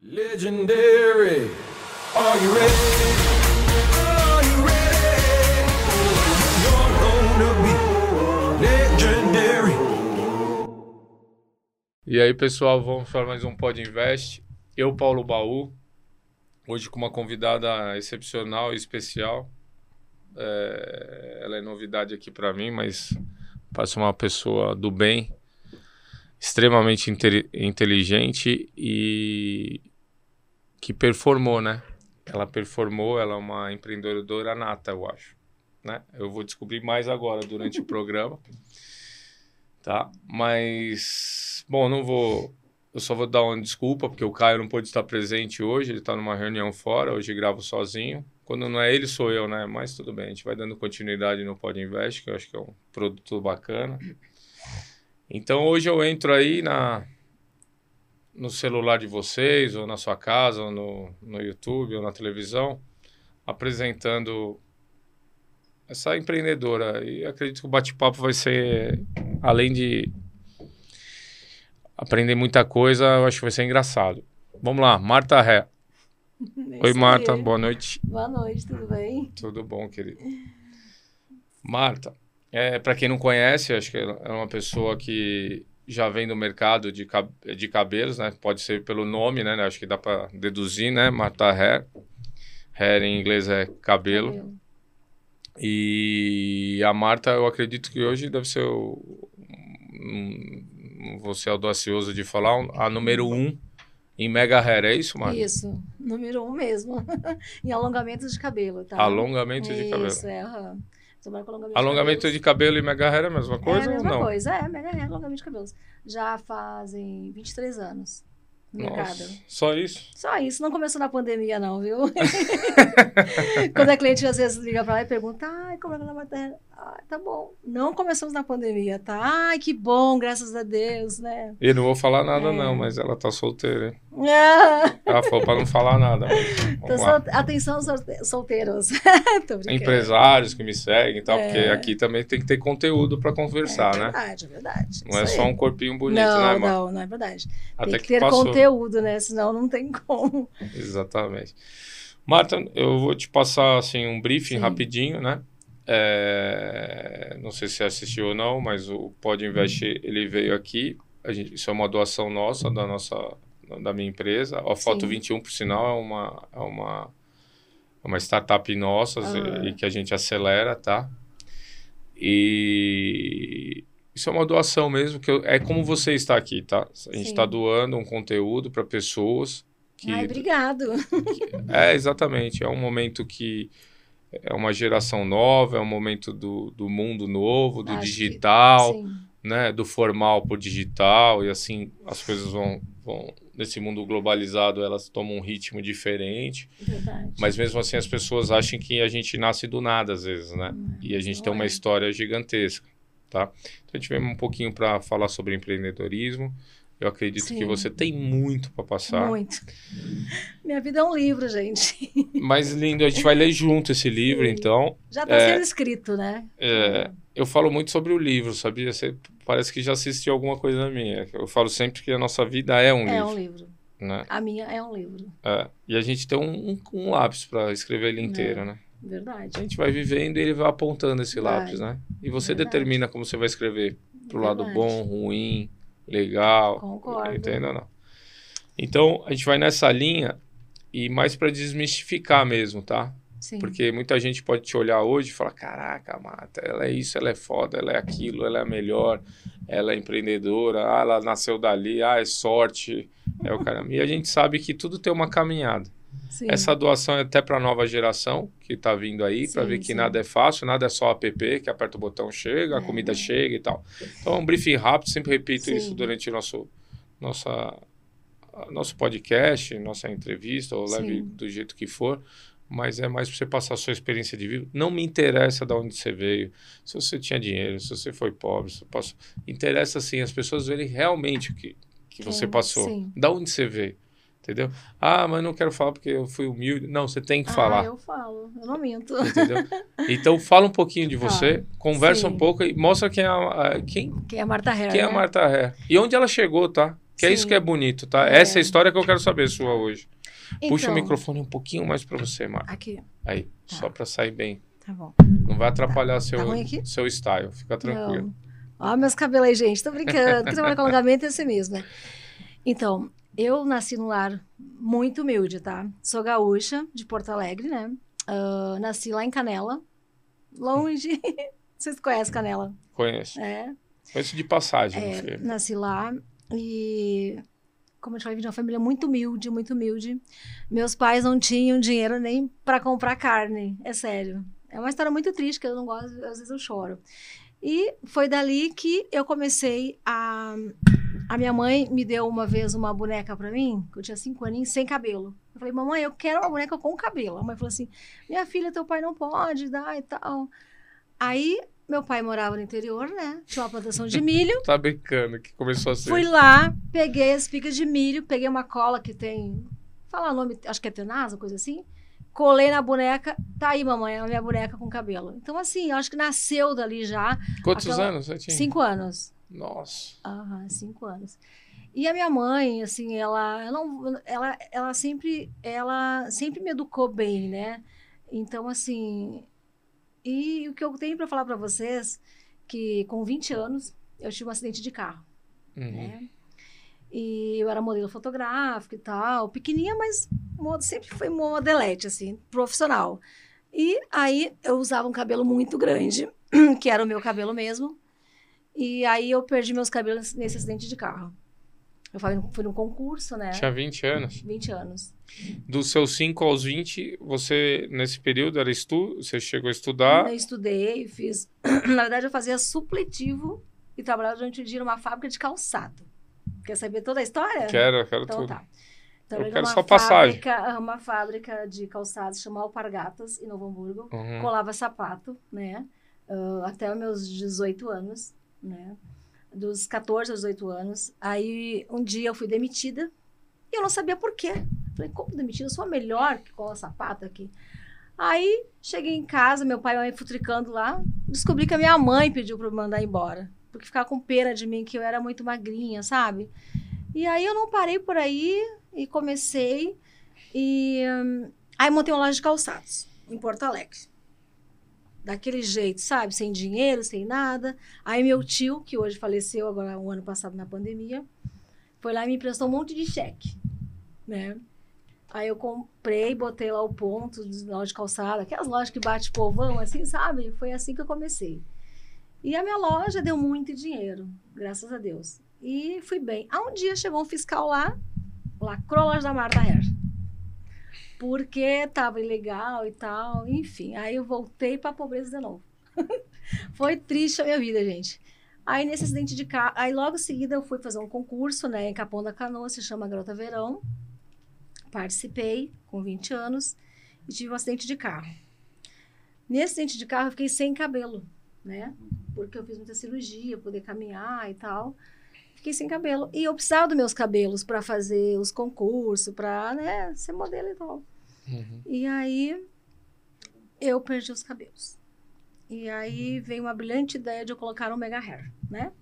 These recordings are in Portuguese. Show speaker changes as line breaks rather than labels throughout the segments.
Legendary. Are you ready?
E aí, pessoal, vamos para mais um Pod Invest. Eu, Paulo Baú, hoje com uma convidada excepcional e especial. É, ela é novidade aqui para mim, mas parece uma pessoa do bem, extremamente inte- inteligente e que performou, né? Ela performou, ela é uma empreendedora nata, eu acho. Né? Eu vou descobrir mais agora durante o programa. Tá? Mas, bom, não vou. Eu só vou dar uma desculpa, porque o Caio não pôde estar presente hoje, ele está numa reunião fora, hoje gravo sozinho. Quando não é ele, sou eu, né? Mas tudo bem, a gente vai dando continuidade no Pod Invest, que eu acho que é um produto bacana. Então hoje eu entro aí na, no celular de vocês, ou na sua casa, ou no, no YouTube, ou na televisão, apresentando essa empreendedora. E acredito que o bate-papo vai ser, além de aprender muita coisa, eu acho que vai ser engraçado. Vamos lá, Marta Ré. Oi, Marta, boa noite.
Boa noite, tudo bem?
Tudo bom, querido? Marta, é, para quem não conhece, acho que é uma pessoa que já vem do mercado de, cab- de cabelos, né? Pode ser pelo nome, né? Acho que dá para deduzir, né? Marta Hair. Hair em inglês é cabelo.
Cabelo.
E a Marta, eu acredito que hoje deve ser o. vou ser audacioso de falar, a número um em Mega Hair, é isso, Marta?
Isso, número um mesmo. em alongamentos de cabelo, tá?
Alongamento de cabelo.
Isso, é. aham. Alongamento,
Alongamento
de
de cabelo e Mega Hair é a mesma coisa
É a
ou
mesma
não?
coisa, é, mega hair, alongamento de cabelos. Já fazem 23 anos no mercado.
Nossa, só isso?
Só isso, não começou na pandemia não, viu? Quando a cliente às vezes liga pra lá e pergunta, ai, como é que ela vai ter? Ah, tá bom. Não começamos na pandemia, tá? Ai, que bom, graças a Deus, né?
E não vou falar nada
É.
não, mas ela tá solteira, hein?
Ah,
Ela falou pra não falar nada.
Sol- atenção, solte- solteiros.
Empresários que me seguem e tal,
É.
porque aqui também tem que ter conteúdo pra conversar,
é
né?
verdade, é verdade.
Não é só um corpinho bonito,
não,
né, mano?
não, não é verdade.
Até
tem que, ter
passou.
conteúdo, né? Senão não tem como.
Exatamente. Marta, eu vou te passar assim um briefing
Sim.
rapidinho, né? É, Não sei se você assistiu ou não, mas o Pod Invest ele veio aqui. A gente... Isso é uma doação nossa da nossa da minha empresa. A Foto
Sim.
21, por sinal, é uma é uma é uma startup nossa
Aham.
e que a gente acelera, tá? E isso é uma doação mesmo, que eu- é como você está aqui, tá? A gente está doando um conteúdo para pessoas que
Ai, obrigado.
é, exatamente. É um momento que é uma geração nova, é um momento do, do mundo novo, do
Acho que-
digital,
Sim,
né? Do formal pro digital, e assim as coisas vão, vão. Nesse mundo globalizado, elas tomam um ritmo diferente.
verdade.
Mas mesmo assim, as pessoas acham que a gente nasce do nada, às vezes, né? E a gente
não
tem uma
é.
história gigantesca, tá? Então, a gente veio um pouquinho para falar sobre empreendedorismo. Eu acredito que
Sim.
você tem muito para passar.
Muito. Minha vida é um livro, gente.
Mas lindo, a gente vai ler junto esse livro,
Sim.
então.
Já está
É.
sendo escrito, né?
É, eu falo muito sobre o livro, sabia? Você parece que já assistiu alguma coisa minha. Eu falo sempre que a nossa vida é um
É
livro,
um livro.
né?
A minha é um livro.
É, e a gente tem um, um, um lápis para escrever ele inteiro,
É.
né?
Verdade.
A gente vai vivendo e ele vai apontando esse
Vai.
lápis, né? E você
Verdade.
determina como você vai escrever. Pro lado
Verdade.
bom, ruim, legal.
Concordo.
Entenda ou não? Então, a gente vai nessa linha e mais para desmistificar mesmo, tá?
Sim.
Porque muita gente pode te olhar hoje e falar: caraca, Mata, ela é isso, ela é foda, ela é aquilo, ela é a melhor, ela é empreendedora, ah, ela nasceu dali, ah, é sorte, é o caramba. E a gente sabe que tudo tem uma caminhada.
Sim.
Essa doação é até para a nova geração que está vindo aí, para ver que
sim.
nada é fácil, nada é só app, que aperta o botão, chega, a
É.
comida chega e tal. Então, é um briefing rápido, sempre repito
Sim.
isso durante nosso, nossa, nosso podcast, nossa entrevista, ou leve do jeito que for, mas é mais para você passar a sua experiência de vida. Não me interessa de onde você veio, se você tinha dinheiro, se você foi pobre, se você passou. Interessa, sim, as pessoas verem realmente o que, que você passou, da onde você veio. Entendeu? Ah, mas não quero falar porque eu fui humilde. Não, você tem que
Ah,
falar.
eu falo, eu não minto.
Entendeu? Então fala um pouquinho de você, conversa
sim.
um pouco e mostra quem é a, a- quem,
Quem é a Marta Herr,
quem é a
né?
Marta Ré. E onde ela chegou, tá? Que é
Sim.
isso que é bonito, tá?
É.
Essa é a história que eu quero saber sua hoje. Puxa o
Então,
microfone um pouquinho mais pra você, Marta.
Aqui,
Aí,
Tá.
só pra sair bem.
tá bom.
Não vai atrapalhar seu,
ruim aqui?
seu style. Fica tranquilo.
Não. Ó, meus cabelos aí, gente. Tô brincando. Quem trabalha com alongamento é assim mesmo, né? Então, eu nasci num lar muito humilde, tá? Sou gaúcha, de Porto Alegre, né? Ah, nasci lá em Canela. Longe. Vocês conhecem Canela?
Conheço.
É.
Conheço de passagem.
É, nasci lá e, como eu te falei, de uma família muito humilde, muito humilde. Meus pais não tinham dinheiro nem para comprar carne, é sério. É uma história muito triste, que eu não gosto, às vezes eu choro. E foi dali que eu comecei a. A minha mãe me deu uma vez uma boneca para mim, que eu tinha cinco aninhos, sem cabelo. Eu falei, mamãe, eu quero uma boneca com cabelo. A mãe falou assim: minha filha, teu pai não pode dar e tal. Aí, meu pai morava no interior, né? Tinha uma plantação de milho.
Tá brincando que começou a ser.
Fui lá, peguei as espigas de milho, peguei uma cola que tem. Fala o nome, acho que é tenasa, coisa assim. Colei na boneca, tá aí, mamãe, a minha boneca com cabelo. Então, assim, eu acho que nasceu dali já,
Quantos
aquela-
anos você tinha?
cinco anos.
Nossa.
Aham, cinco anos. E a minha mãe, assim, ela, ela, ela, ela sempre, ela sempre me educou bem, né? Então, assim, e o que eu tenho para falar para vocês, que com 20 anos eu tive um acidente de carro
Uhum.
né? E eu era modelo fotográfico e tal, pequenininha, mas sempre foi modelete, assim, profissional. E aí eu usava um cabelo muito grande, que era o meu cabelo mesmo. E aí eu perdi meus cabelos nesse acidente de carro. Eu fui, fui num concurso, né?
Tinha 20 anos.
20 anos.
Dos seus 5 aos 20, você, nesse período, era estu... você chegou a estudar.
Eu estudei, fiz. Na verdade, eu fazia supletivo e trabalhava durante o dia numa fábrica de calçado. Quer saber toda a história?
Quero, quero
Então
tudo.
tá. Trabalhei
quero
numa
só passagem.
Fábrica, uma fábrica de calçados chamada Alpargatas, em Novo Hamburgo.
Uhum.
Colava sapato, né? ah, até meus 18 anos, né? Dos 14 aos 18 anos. Aí, um dia eu fui demitida e eu não sabia por quê. Falei, como demitida? Eu sou a melhor que cola sapato aqui. Aí, cheguei em casa, meu pai e mãe futricando lá. Descobri que a minha mãe pediu para eu mandar embora. Porque ficava com pena de mim, que eu era muito magrinha, sabe? E aí eu não parei por aí e comecei. E hum, aí montei uma loja de calçados em Porto Alegre. Daquele jeito, sabe? Sem dinheiro, sem nada. Aí meu tio, que hoje faleceu agora um ano passado na pandemia, foi lá e me emprestou um monte de cheque, né? Aí eu comprei, botei lá o ponto de loja de calçada, aquelas lojas que bate povão, assim, sabe? Foi assim que eu comecei. E a minha loja deu muito dinheiro, graças a Deus. E fui bem. Aí um dia chegou um fiscal lá, lacrou a loja da Marta Hair. Porque tava ilegal e tal, enfim. Aí eu voltei pra pobreza de novo. Foi triste a minha vida, gente. Aí nesse acidente de carro, aí logo em seguida eu fui fazer um concurso, né, em Capão da Canoa, se chama Garota Verão. Participei com 20 anos e tive um acidente de carro. Nesse acidente de carro eu fiquei sem cabelo, né? Porque eu fiz muita cirurgia, poder caminhar e tal. Fiquei sem cabelo. E eu precisava dos meus cabelos para fazer os concursos, para né, ser modelo e tal.
Uhum.
E aí eu perdi os cabelos. E aí veio uma brilhante ideia de eu colocar um mega hair, né?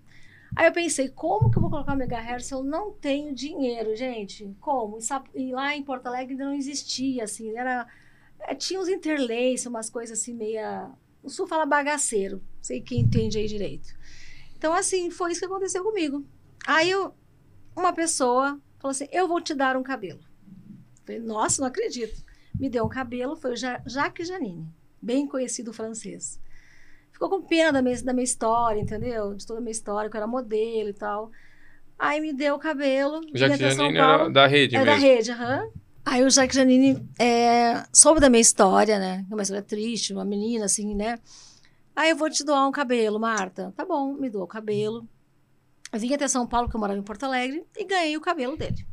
Aí eu pensei, como que eu vou colocar um mega hair se eu não tenho dinheiro, gente? Como? E, lá em Porto Alegre ainda não existia, assim, era... é, tinha uns interlace, umas coisas assim, meia... O sul fala bagaceiro, sei quem entende aí direito. Então, assim, foi isso que aconteceu comigo. Aí eu, uma pessoa falou assim, eu vou te dar um cabelo. Falei, nossa, não acredito. Me deu um cabelo, foi o Ja- Jacques Janine, bem conhecido francês. Ficou com pena da minha, da minha história, entendeu? De toda a minha história, que eu era modelo e tal. Aí me deu o cabelo. Até São
Janine
Paulo.
era da rede
É da
mesmo.
rede, aham. Aí o Jacques Janine é, soube da minha história, né? Uma história triste, uma menina assim, né? Aí eu vou te doar um cabelo, Marta. Tá bom, me doou o cabelo. Vim até São Paulo, que eu morava em Porto Alegre, e ganhei o cabelo dele.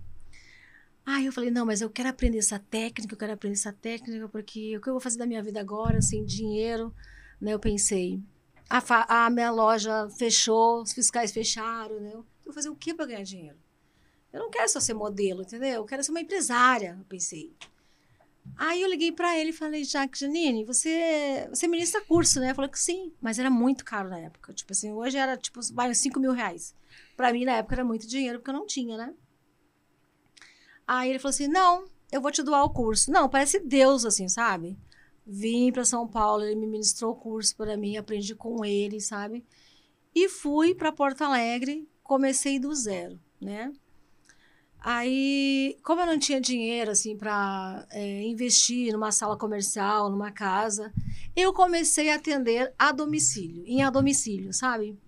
Aí eu falei, não, mas eu quero aprender essa técnica, eu quero aprender essa técnica, porque o que eu vou fazer da minha vida agora, sem dinheiro, né? Eu pensei, a, a minha loja fechou, os fiscais fecharam, né? Eu vou fazer o que para ganhar dinheiro? Eu não quero só ser modelo, entendeu? Eu quero ser uma empresária, eu pensei. Aí eu liguei para ele e falei, Jacques Janine, você, você ministra curso, né? Falou que sim, mas era muito caro na época. Tipo assim, hoje era tipo, vai uns 5 mil reais. Para mim, na época, era muito dinheiro, porque eu não tinha, né? Aí ele falou assim: não, eu vou te doar o curso. Não, parece Deus, assim, sabe? Vim para São Paulo, ele me ministrou o curso para mim, aprendi com ele, sabe? E fui para Porto Alegre, comecei do zero, né? Aí, como eu não tinha dinheiro assim para investir numa sala comercial, numa casa, eu comecei a atender a domicílio, em a domicílio, sabe?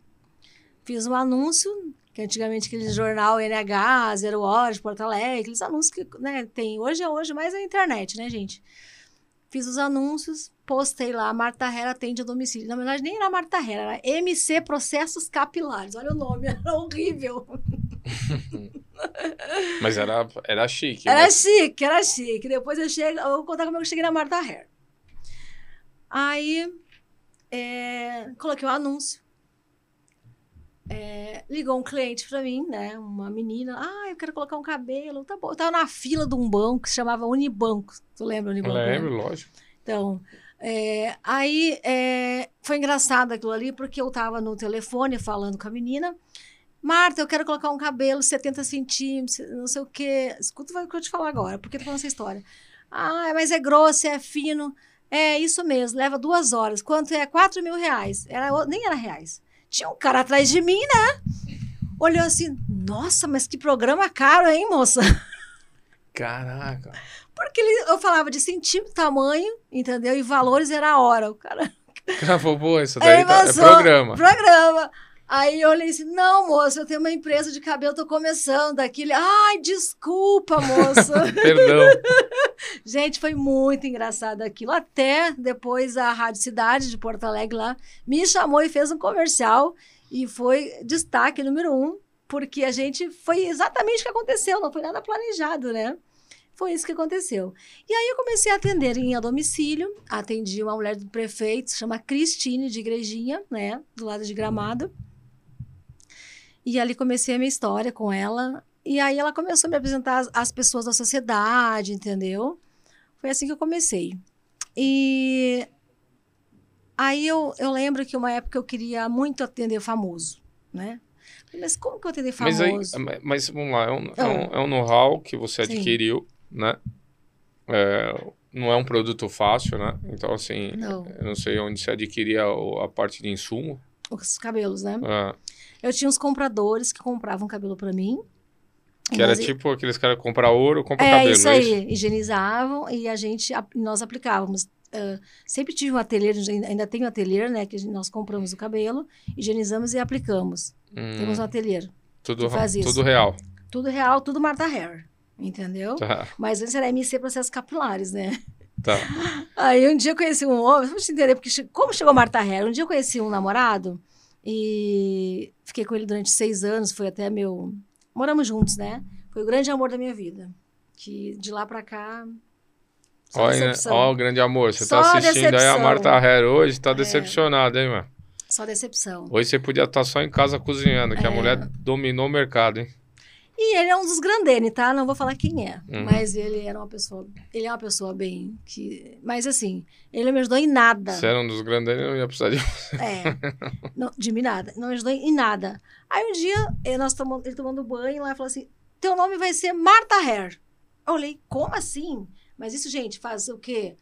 Fiz um anúncio, que antigamente aquele jornal NH, Zero Hora de Porto Alegre, aqueles anúncios que né, tem hoje é hoje, mas é a internet, né, gente? Fiz os anúncios, postei lá, Marta Herra atende a domicílio. Na verdade, nem era Marta Herra, era MC Processos Capilares. Olha o nome, era horrível.
Mas era, era chique.
Era
né?
chique, era chique. Depois eu chego, eu vou contar como eu cheguei na Marta Hair. Aí, é, coloquei o anúncio. É, ligou um cliente pra mim, né? Uma menina. Ah, eu quero colocar um cabelo. Tá bom. Eu tava na fila de um banco que se chamava Unibanco. Tu lembra Unibanco? né?
Lembro, lógico.
Então, é, aí é, foi engraçado aquilo ali, porque eu tava no telefone falando com a menina. Marta, eu quero colocar um cabelo 70 centímetros, não sei o quê. Escuta o que eu te falar agora, porque eu tô falando essa história. Ah, mas é grosso, é fino. É isso mesmo, leva duas horas. Quanto é? 4 mil reais. Era, nem era reais. Tinha um cara atrás de mim, né? Olhou assim, nossa, mas que programa caro, hein, moça?
Caraca.
Porque ele, eu falava de centímetro, tamanho, entendeu? E valores era a hora. O cara
Cara, falou, pô, isso
Aí
daí tá, é programa.
Programa. Aí eu olhei assim, não, moça, eu tenho uma empresa de cabelo, tô começando aqui. Ai, desculpa, moça.
Perdão.
Gente, foi muito engraçado aquilo. Até depois a Rádio Cidade de Porto Alegre lá me chamou e fez um comercial. E foi destaque número um, porque a gente foi exatamente o que aconteceu, não foi nada planejado, né? Foi isso que aconteceu. E aí eu comecei a atender em a domicílio, atendi uma mulher do prefeito, se chama Cristine de Igrejinha, né, do lado de Gramado. E ali comecei a minha história com ela. E aí ela começou a me apresentar as, as pessoas da sociedade, entendeu? Foi assim que eu comecei. E aí eu, eu lembro que uma época eu queria muito atender famoso, né? Mas como que eu atender
Mas,
famoso?
aí, mas vamos lá, é um, é
Ah.
um, é um know-how que você
Sim.
adquiriu, né? É, não é um produto fácil, né? Então, assim,
Não.
eu não sei onde você adquiria a parte de insumo.
Os cabelos, né?
ah,
Eu tinha uns compradores que compravam cabelo pra mim.
que era
Nós-
tipo aqueles caras que compram ouro, compram
É
cabelo,
isso
é
aí, higienizavam e a gente, nós aplicávamos. Ah, sempre tive um ateliê, ainda- tenho um ateliê, né? Que nós compramos o cabelo, higienizamos e aplicamos.
Hum,
Temos um ateliê.
tudo,
isso.
tudo real.
Tudo real, tudo Marta Hair. Entendeu?
Tá,
Mas antes era MC Processos Capilares, né?
tá.
Aí um dia eu conheci um homem, vamos entender, porque como chegou Marta Herr? Um dia eu conheci um namorado e fiquei com ele durante seis anos, foi até meu. Moramos juntos, né? Foi o grande amor da minha vida. Que de lá pra cá.
Olha,
decepção.
ó, o grande amor, você
Só
tá assistindo aí a
decepção. É.
Marta Herr hoje, tá decepcionado, hein, mano?
Só decepção.
Hoje você podia estar só em casa cozinhando, que a
É.
mulher dominou o mercado, hein?
E ele é um dos grandene, tá? Não vou falar quem é.
Uhum.
Mas ele era uma pessoa. Ele é uma pessoa bem. que Mas assim, ele não me ajudou em nada.
Se era um dos grandes, eu não ia precisar de
É. Não, de mim nada. Não me ajudou em nada. Aí um dia, eh, nós tomando, ele tomando banho lá, falou assim: teu nome vai ser Marta Hair. Eu olhei, como assim? Mas isso, gente, faz o quê?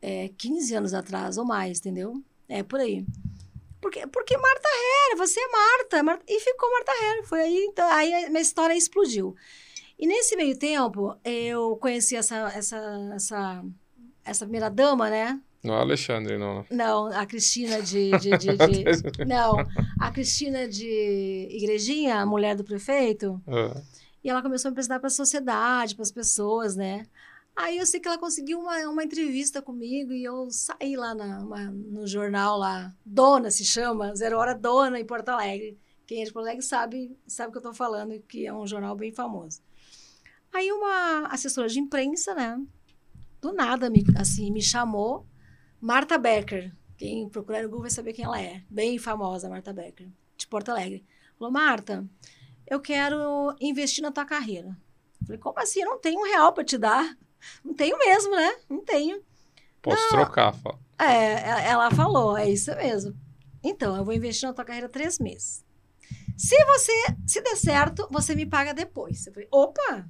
É, 15 anos atrás ou mais, entendeu? É por aí. Porque, porque Marta Hair, você é Marta, Marta. E ficou Marta Hair. Foi aí, então, aí a minha história explodiu. E nesse meio tempo, eu conheci essa, essa, essa, essa primeira dama, né?
Não, Alexandre, não.
Não, a Cristina de. de, de, de- não, a Cristina de Igrejinha, a mulher do prefeito.
Ah,
E ela começou a me apresentar para a sociedade, para as pessoas, né? Aí eu sei que ela conseguiu uma, uma entrevista comigo e eu saí lá na, uma- no jornal lá, Dona se chama, Zero Hora Dona, em Porto Alegre. Quem é de Porto Alegre sabe, sabe o que eu estou falando, que é um jornal bem famoso. Aí uma assessora de imprensa, né? Do nada, me, assim, me chamou. Marta Becker. Quem procurar no Google vai saber quem ela é. Bem famosa, Marta Becker, de Porto Alegre. Falou, Marta, eu quero investir na tua carreira. Falei, como assim? Eu não tenho um real para te dar. Não tenho mesmo, né? Não tenho.
posso trocar, fala.
É, ela- ela falou, é isso mesmo. Então, eu vou investir na tua carreira três meses. Se você, se der certo, você me paga depois. Eu falei, opa,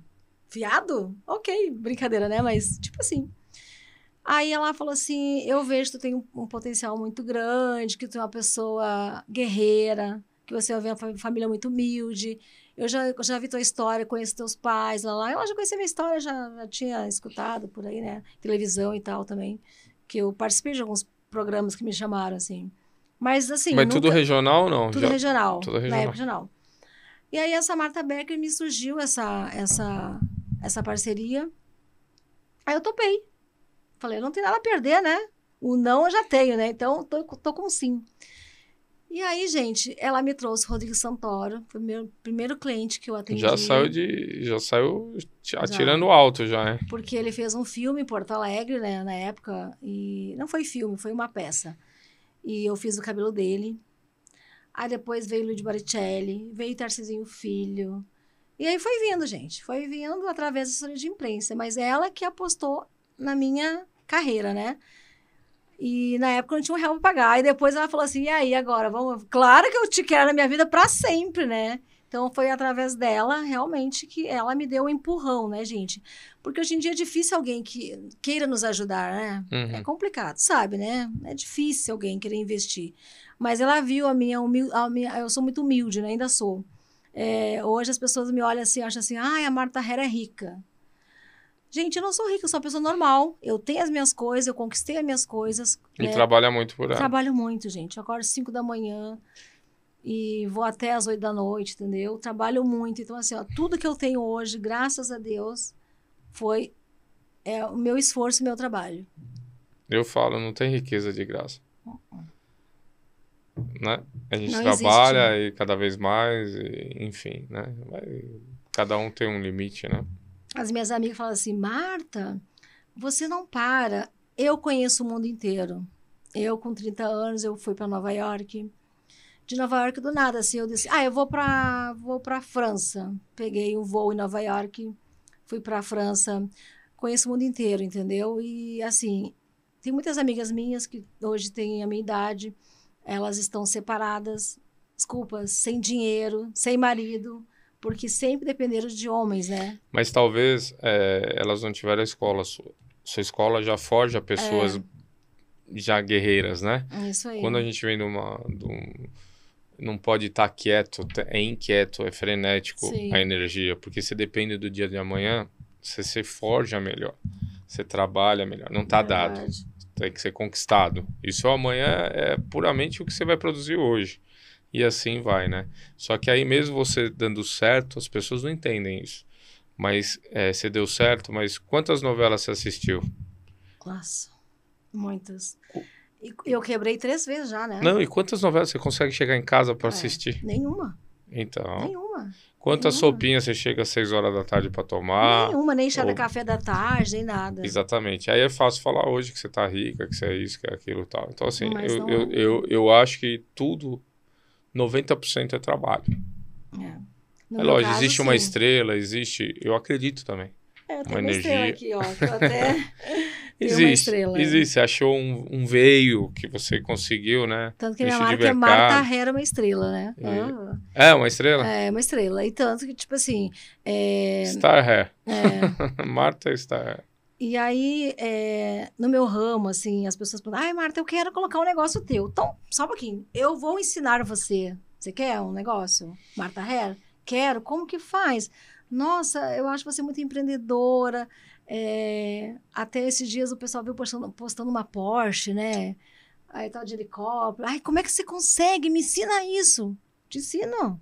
Fiado? Ok, brincadeira, né? Mas, tipo assim. Aí ela falou assim: Eu vejo que tu tem um, um potencial muito grande, que tu é uma pessoa guerreira, que você é uma fa- família muito humilde. Eu já, eu já vi tua história, conheço teus pais, lá, lá. Ela já conhecia minha história, já, já tinha escutado por aí, né? Televisão e tal também. Que eu participei de alguns programas que me chamaram, assim. Mas, assim.
Mas tudo
nunca-
regional ou não?
tudo
Já-
regional.
tudo
Na
regional.
época regional. E aí essa Marta Becker me surgiu essa, essa, essa parceria. Aí eu topei. Falei, não tem nada a perder, né? O não eu já tenho, né? Então tô, tô com sim. E aí, gente, ela me trouxe o Rodrigo Santoro, foi o meu primeiro cliente que eu atendi.
Já saiu de. Já saiu atirando alto já, hein?
Porque ele fez um filme em Porto Alegre, né, na época, e não foi filme, foi uma peça. E eu fiz o cabelo dele. Aí depois veio Luiz Baricelli, veio Tarcisinho Filho. E aí foi vindo, gente. Foi vindo através da assessoria de imprensa. Mas ela que apostou na minha carreira, né? E na época eu não tinha um real pra pagar. E depois ela falou assim: e aí, agora? Vamos... Claro que eu te quero na minha vida pra sempre, né? Então foi através dela, realmente, que ela me deu um empurrão, né, gente? Porque hoje em dia é difícil alguém que queira nos ajudar, né?
Uhum.
É complicado, sabe, né? É difícil alguém querer investir. Mas ela viu a minha, humil... a minha... eu sou muito humilde, né? Ainda sou. É, hoje as pessoas me olham assim, acham assim, ai, a Marta Herr é rica. Gente, eu não sou rica, eu sou uma pessoa normal. Eu tenho as minhas coisas, eu conquistei as minhas coisas.
E
né?
trabalha muito por ela.
Trabalho muito, gente. Eu acordo às 5 da manhã e vou até às 8 da noite, entendeu? Trabalho muito. Então, assim, ó, tudo que eu tenho hoje, graças a Deus, foi é, o meu esforço e meu trabalho.
Eu falo, não tem riqueza de graça. Né? A gente
Não
trabalha e cada vez mais, e, enfim, né? Vai- cada um tem um limite, né?
As minhas amigas falam assim, Marta, você não para. Eu conheço o mundo inteiro. Eu, com 30 anos, eu fui para Nova York. De Nova York, do nada, assim, eu disse, ah, eu vou para vou para França. Peguei um voo em Nova York, fui para França. Conheço o mundo inteiro, entendeu? E, assim, tem muitas amigas minhas que hoje têm a minha idade. Elas estão separadas, desculpa, sem dinheiro, sem marido, porque sempre dependeram de homens, né?
Mas talvez é, elas não tiveram a escola sua. Escola já forja pessoas
É.
já guerreiras, né?
Isso aí.
Quando a gente vem de uma. de um- não pode estar quieto, te- é inquieto, é frenético
Sim.
a energia, porque você depende do dia de amanhã, você se forja melhor, você trabalha melhor. Não está dado, tem que ser conquistado. Isso amanhã é puramente o que você vai produzir hoje. E assim vai, né? Só que aí mesmo você dando certo, as pessoas não entendem isso. Mas é, você deu certo, mas quantas novelas você assistiu?
Nossa, muitas. E eu quebrei três vezes já, né?
Não, e quantas novelas você consegue chegar em casa para
É.
assistir?
Nenhuma,
Então,
nenhuma.
quantas
nenhuma.
sopinhas você chega às 6 horas da tarde para tomar?
nenhuma, nem chá
ou-
de café da tarde, nem nada.
Exatamente. Aí é fácil falar hoje que você tá rica, que você é isso, que é aquilo e tal. Então, assim, eu, eu,
é.
eu, eu acho que tudo, 90% é trabalho.
É,
é lógico,
caso,
existe uma
sim.
estrela, existe. Eu acredito também.
É,
uma
uma, estrela
energia.
aqui, ó. até... Uma
Existe.
estrela, é.
existe. Você achou um, um veio que você conseguiu, né?
Tanto que minha marca é. Marta Herr, uma estrela, né?
E-
Ah,
É, uma estrela?
É, uma estrela. E tanto que, tipo assim... É,
Star Hair.
é,
Marta Star Hair.
E aí, é, no meu ramo, assim, as pessoas perguntam, ai, Marta, eu quero colocar um negócio teu. Então, só um pouquinho. Eu vou ensinar você. Você quer um negócio? Marta Herr? Quero. Como que faz? Nossa, eu acho você muito empreendedora. É, até esses dias o pessoal viu postando, postando uma Porsche, né? Aí tal de helicóptero. Ai, como é que você consegue? Me ensina isso. Te ensino.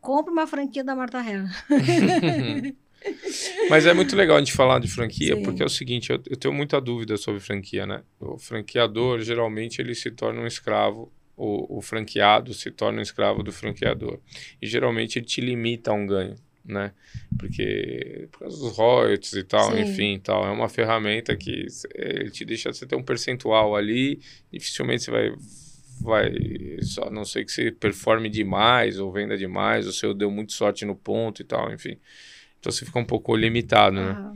Compre uma franquia da Marta Herr.
Mas é muito legal a gente falar de franquia,
Sim.
porque é o seguinte, eu, eu tenho muita dúvida sobre franquia, né? O franqueador, geralmente, ele se torna um escravo, o, o franqueado se torna um escravo do franqueador. E geralmente ele te limita a um ganho, né? Porque por causa dos royalties e tal,
Sim.
enfim, tal, é uma ferramenta que ele te deixa você ter um percentual ali, dificilmente você vai vai só a não sei que você performe demais ou venda demais, ou se eu deu muito sorte no ponto e tal, enfim. Então você fica um pouco limitado, né?
Ah,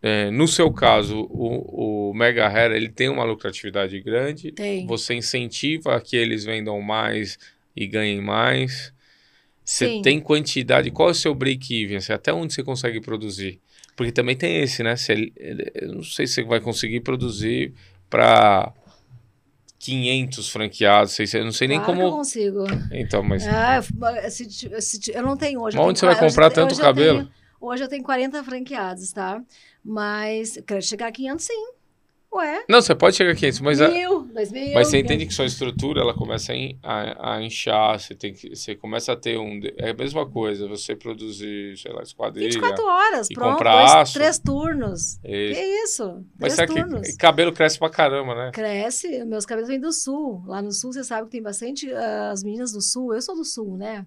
É, no seu caso, o, o Mega Hair, ele tem uma lucratividade grande,
tem.
você incentiva a que eles vendam mais e ganhem mais. Você tem quantidade, qual é o seu break-even? Assim, até onde você consegue produzir? Porque também tem esse, né? Você- eu não sei se você vai conseguir produzir para 500 franqueados, 600, eu não sei nem
Claro que eu
como.
consigo.
Então, mas
Ah, eu- se se eu não tenho hoje.
Mas onde
tenho
você vai
hoje
comprar tanto
hoje eu
cabelo?
tenho- hoje eu tenho 40 franqueados, tá? Mas quero chegar a 500 sim. Ué,
não, você pode chegar a 500, mas a-
mil, dois mil.
Mas você entende que sua estrutura ela começa a, in- a, a inchar, você, tem que, você começa a ter um. É a mesma coisa, você produzir, sei lá, esquadrilha.
24 horas, pronto.
comprar
Dois,
aço.
três turnos.
é isso.
Que isso?
Mas
três
sabe
turnos.
que cabelo cresce pra caramba, né?
Cresce, meus cabelos vêm do sul. Lá no sul, você sabe que tem bastante ah, as meninas do sul. Eu sou do sul, né?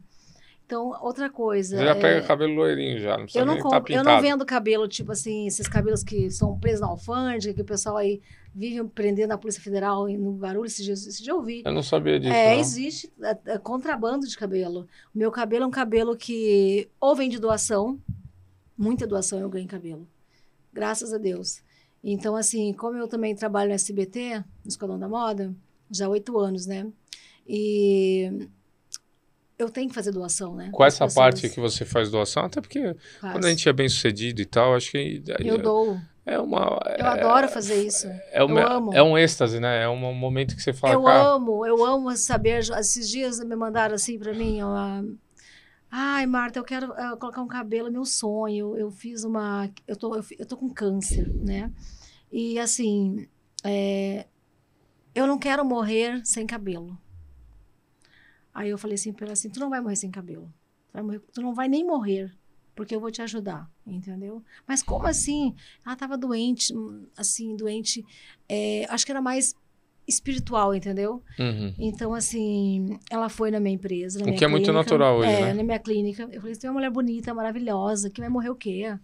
Então, outra coisa.
Você já
é,
pega cabelo loirinho já, não precisa
eu não,
tá
eu não vendo cabelo, tipo assim, esses cabelos que são presos na alfândega, que o pessoal aí vive prendendo na Polícia Federal e no barulho, esse dia, esse dia eu vi.
Eu não sabia disso.
É,
não.
existe é, é, contrabando de cabelo. O meu cabelo é um cabelo que ou vem de doação, muita doação eu ganho cabelo. Graças a Deus. Então, assim, como eu também trabalho no SBT, no Esquadrão da Moda, já há oito anos, né? E eu tenho que fazer doação, né?
Com essa
pessoas.
parte que você faz doação, até porque
Faço.
quando a gente é bem sucedido e tal, acho que
Eu dou.
é uma.
Eu adoro fazer isso.
É, uma,
eu amo.
é um êxtase, né? É um momento que você fala,
eu
cara,
amo, eu amo saber. Esses dias me mandaram assim pra mim, ó, ai, Marta, eu quero ah, colocar um cabelo, é meu sonho. Eu fiz uma, eu tô, eu, eu tô com câncer, né? E assim, é, eu não quero morrer sem cabelo. Aí eu falei assim pra ela assim, tu não vai morrer sem cabelo, tu, vai morrer- tu não vai nem morrer. Porque eu vou te ajudar, entendeu? Mas como assim? Ela tava doente, assim, doente. é, acho que era mais espiritual, entendeu?
uhum.
Então, assim, ela foi na minha empresa. Na
O
minha
que é muito
clínica,
natural hoje,
é,
né?
na minha clínica. Eu falei, você tem uma mulher bonita, maravilhosa, que vai morrer o quê?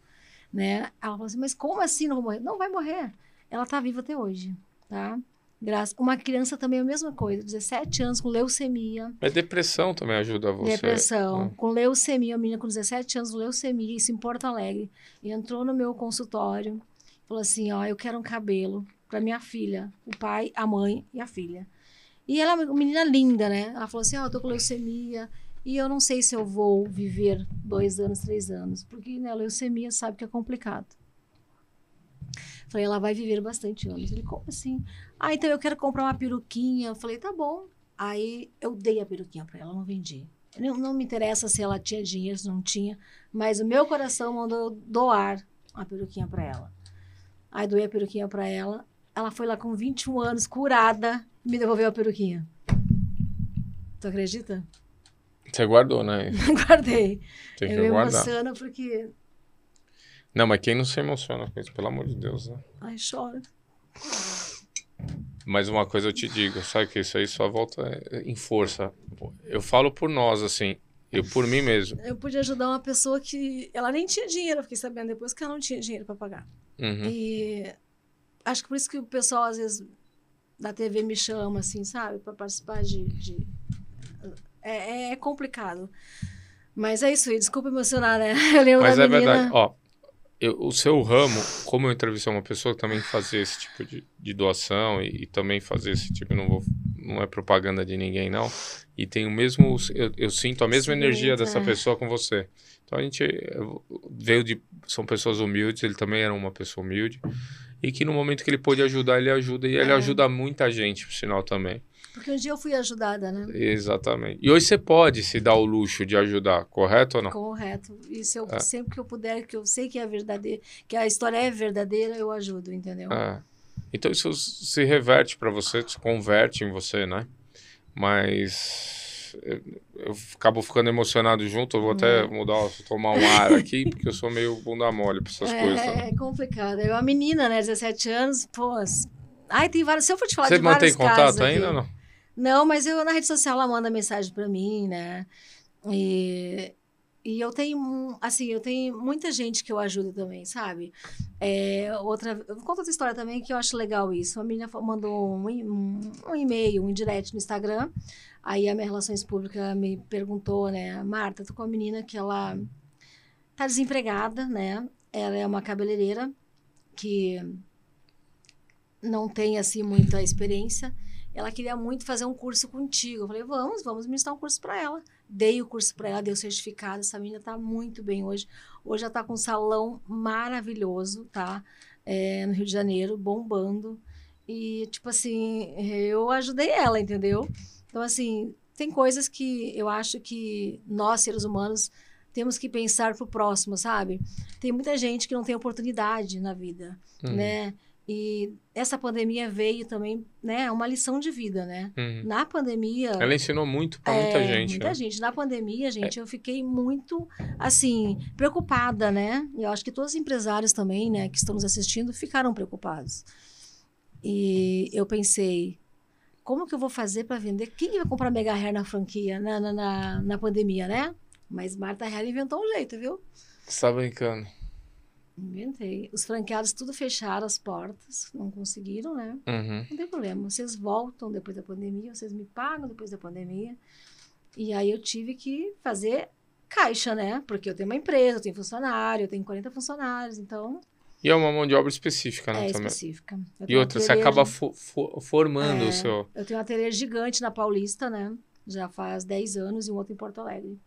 Né? Ela falou assim, mas como assim não vou morrer? Não vai morrer. Ela tá viva até hoje, tá? Graças. Uma criança também é a mesma coisa, 17 anos, com leucemia,
Mas depressão também ajuda você.
depressão,
né?
com leucemia, uma menina com 17 anos, com leucemia, isso em Porto Alegre. E entrou no meu consultório, falou assim, ó, eu quero um cabelo para minha filha, o pai, a mãe e a filha. E ela é uma menina linda, né? Ela falou assim, ó, eu tô com leucemia e eu não sei se eu vou viver dois anos, três anos, porque né, leucemia sabe que é complicado. Falei, ela vai viver bastante anos. Ele, como assim? Ah, então eu quero comprar uma peruquinha. Eu falei, tá bom. Aí eu dei a peruquinha para ela, não vendi. Não, não me interessa se ela tinha dinheiro, se não tinha, mas o meu coração mandou eu doar a peruquinha para ela. Aí doei a peruquinha para ela. Ela foi lá com 21 anos, curada, me devolveu a peruquinha. Tu acredita?
Você guardou, né?
Guardei.
Tem
eu
que
me
guardar.
emociono porque.
Não, mas quem não se emociona com isso, pelo amor de Deus, né?
Ai, choro.
Mas uma coisa eu te digo, sabe que isso aí só volta é, em força. Eu falo por nós, assim, eu por mim mesmo.
Eu pude ajudar uma pessoa que ela nem tinha dinheiro, eu fiquei sabendo depois que ela não tinha dinheiro para pagar.
Uhum.
E acho que por isso que o pessoal, às vezes, da TV me chama, assim, sabe? Para participar de. de- É, é complicado. Mas é isso aí, desculpa emocionar, né? Eu lembro
Mas é
menina.
verdade, ó. Eu- o seu ramo, como eu entrevistei uma pessoa que também fazia esse tipo de, de doação e, e também fazia esse tipo, não vou, não é propaganda de ninguém não, e tem o mesmo, eu, eu sinto a mesma
Sim,
energia dessa
é.
pessoa com você. Então a gente veio de, são pessoas humildes, ele também era uma pessoa humilde, e que no momento que ele pôde ajudar, ele ajuda, e ele
É.
ajuda muita gente, por sinal também.
Porque um dia eu fui ajudada, né?
Exatamente. E hoje você pode se dar o luxo de ajudar, correto ou não?
Correto. Se eu,
É.
sempre que eu puder, que eu sei que é verdadeira, que a história é verdadeira, eu ajudo, entendeu?
É. Então isso se reverte para você, se converte em você, né? Mas eu, eu acabo ficando emocionado junto, eu vou até mudar, tomar um ar aqui, porque eu sou meio bunda mole para essas
é,
coisas. né?
é complicado. É uma menina, né? 17 anos, pô. Ai, tem vários. Se eu for te falar
Você
de
mantém
vários casos
contato ainda ou não?
Não, mas eu na rede social ela manda mensagem pra mim, né? E, e eu tenho, assim, eu tenho muita gente que eu ajudo também, sabe? É, outra, contar outra história também que eu acho legal isso. Uma menina mandou um, um, um e-mail, um direct no Instagram. Aí a minha relações públicas me perguntou, né? Marta, tô com uma menina que ela tá desempregada, né? Ela é uma cabeleireira que não tem assim muita experiência ela queria muito fazer um curso contigo. Eu falei, vamos, vamos ministrar um curso para ela. Dei o curso para ela, dei o certificado. Essa menina tá muito bem hoje. Hoje ela tá com um salão maravilhoso, tá? É, no Rio de Janeiro, bombando. E, tipo assim, eu ajudei ela, entendeu? Então, assim, tem coisas que eu acho que nós, seres humanos, temos que pensar pro próximo, sabe? Tem muita gente que não tem oportunidade na vida,
Uhum.
né? E essa pandemia veio também, né? É uma lição de vida, né?
Uhum.
Na pandemia.
Ela ensinou muito pra muita
é,
gente.
Muita
né?
gente. Na pandemia, gente, eu fiquei muito, assim, preocupada, né? Eu acho que todos os empresários também, né, que estão nos assistindo, ficaram preocupados. E eu pensei, como que eu vou fazer para vender? Quem vai comprar Mega Hair na franquia, na, na, na, na pandemia, né? Mas Marta Hair inventou um jeito, viu?
Você tá brincando.
Inventei. Os franqueados tudo fecharam as portas, não conseguiram, né?
Uhum.
Não tem problema. Vocês voltam depois da pandemia, vocês me pagam depois da pandemia. E aí eu tive que fazer caixa, né? Porque eu tenho uma empresa, eu tenho funcionário, eu tenho 40 funcionários, então
E é uma mão de obra específica, né?
é
também.
específica.
E outra, você acaba fo- fo- formando
É.
o seu.
Eu tenho um ateliê gigante na Paulista, né? Já faz 10 anos e um outro em Porto Alegre.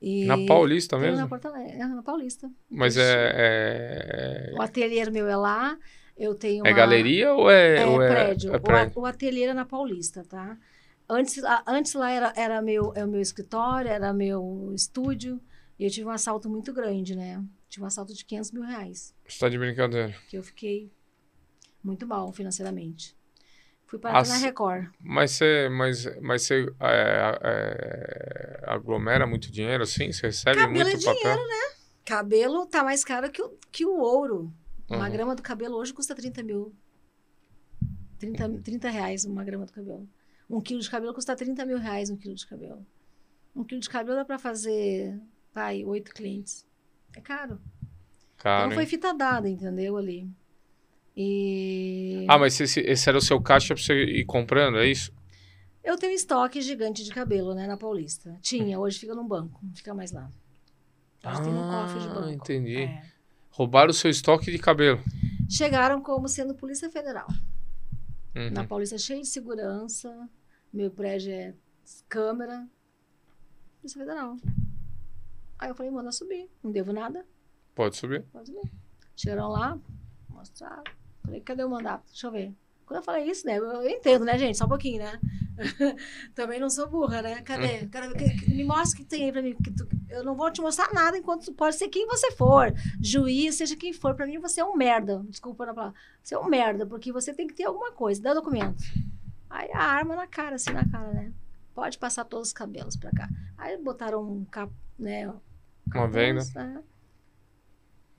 E
Na Paulista mesmo?
Na, Porto Alegre, é, na Paulista.
Mas é.
O ateliê meu é lá, eu tenho
É, é
uma-
galeria ou é.
É,
ou é,
prédio.
é
O
prédio?
a- O, ateliê era na Paulista, tá? Antes, a- antes lá era, era meu, é o meu escritório, era meu estúdio. E eu tive um assalto muito grande, né? Tive um assalto de 500 mil reais.
Você tá de brincadeira.
Que eu fiquei muito mal financeiramente. Fui parar aqui na Record.
Mas você, mas, mas é, é, aglomera muito dinheiro assim? Você recebe
Cabelo
muito
é
papel?
Cabelo tá mais caro que o, que o ouro. Uma
Uhum.
grama do cabelo hoje custa 30 mil. 30, 30 reais uma grama do cabelo. Um quilo de cabelo custa 30 mil reais um quilo de cabelo. Um quilo de cabelo dá pra fazer, vai, oito clientes. É caro.
Caro,
então foi
hein?
fita dada, entendeu, ali. E
Ah, mas esse, esse era o seu caixa pra você ir comprando, é isso?
eu tenho estoque gigante de cabelo, né, na Paulista. Tinha, hoje fica num banco, não fica mais lá. Hoje tem um cofre de
Ah,
banco.
entendi.
É.
Roubaram o seu estoque de cabelo.
Chegaram como sendo Polícia Federal.
Uhum.
Na Paulista cheio de segurança. Meu prédio é câmera. Polícia Federal. Aí eu falei, manda subir. Não devo nada.
Pode subir.
Pode subir. Chegaram lá, mostraram. Falei, cadê o mandato? Deixa eu ver. Quando eu falei isso, né? Eu entendo, né, gente? Só um pouquinho, né? Também não sou burra, né? Cadê? Que- Me mostra o que tem aí pra mim. que tu- eu não vou te mostrar nada enquanto tu pode ser quem você for. Juiz, seja quem for. Pra mim, você é um merda. Desculpa na palavra. Você é um merda, porque você tem que ter alguma coisa. Dá documento. Aí a arma na cara, assim, na cara, né? Pode passar todos os cabelos pra cá. Aí botaram um cap, né?
Uma venda.
capuz, né?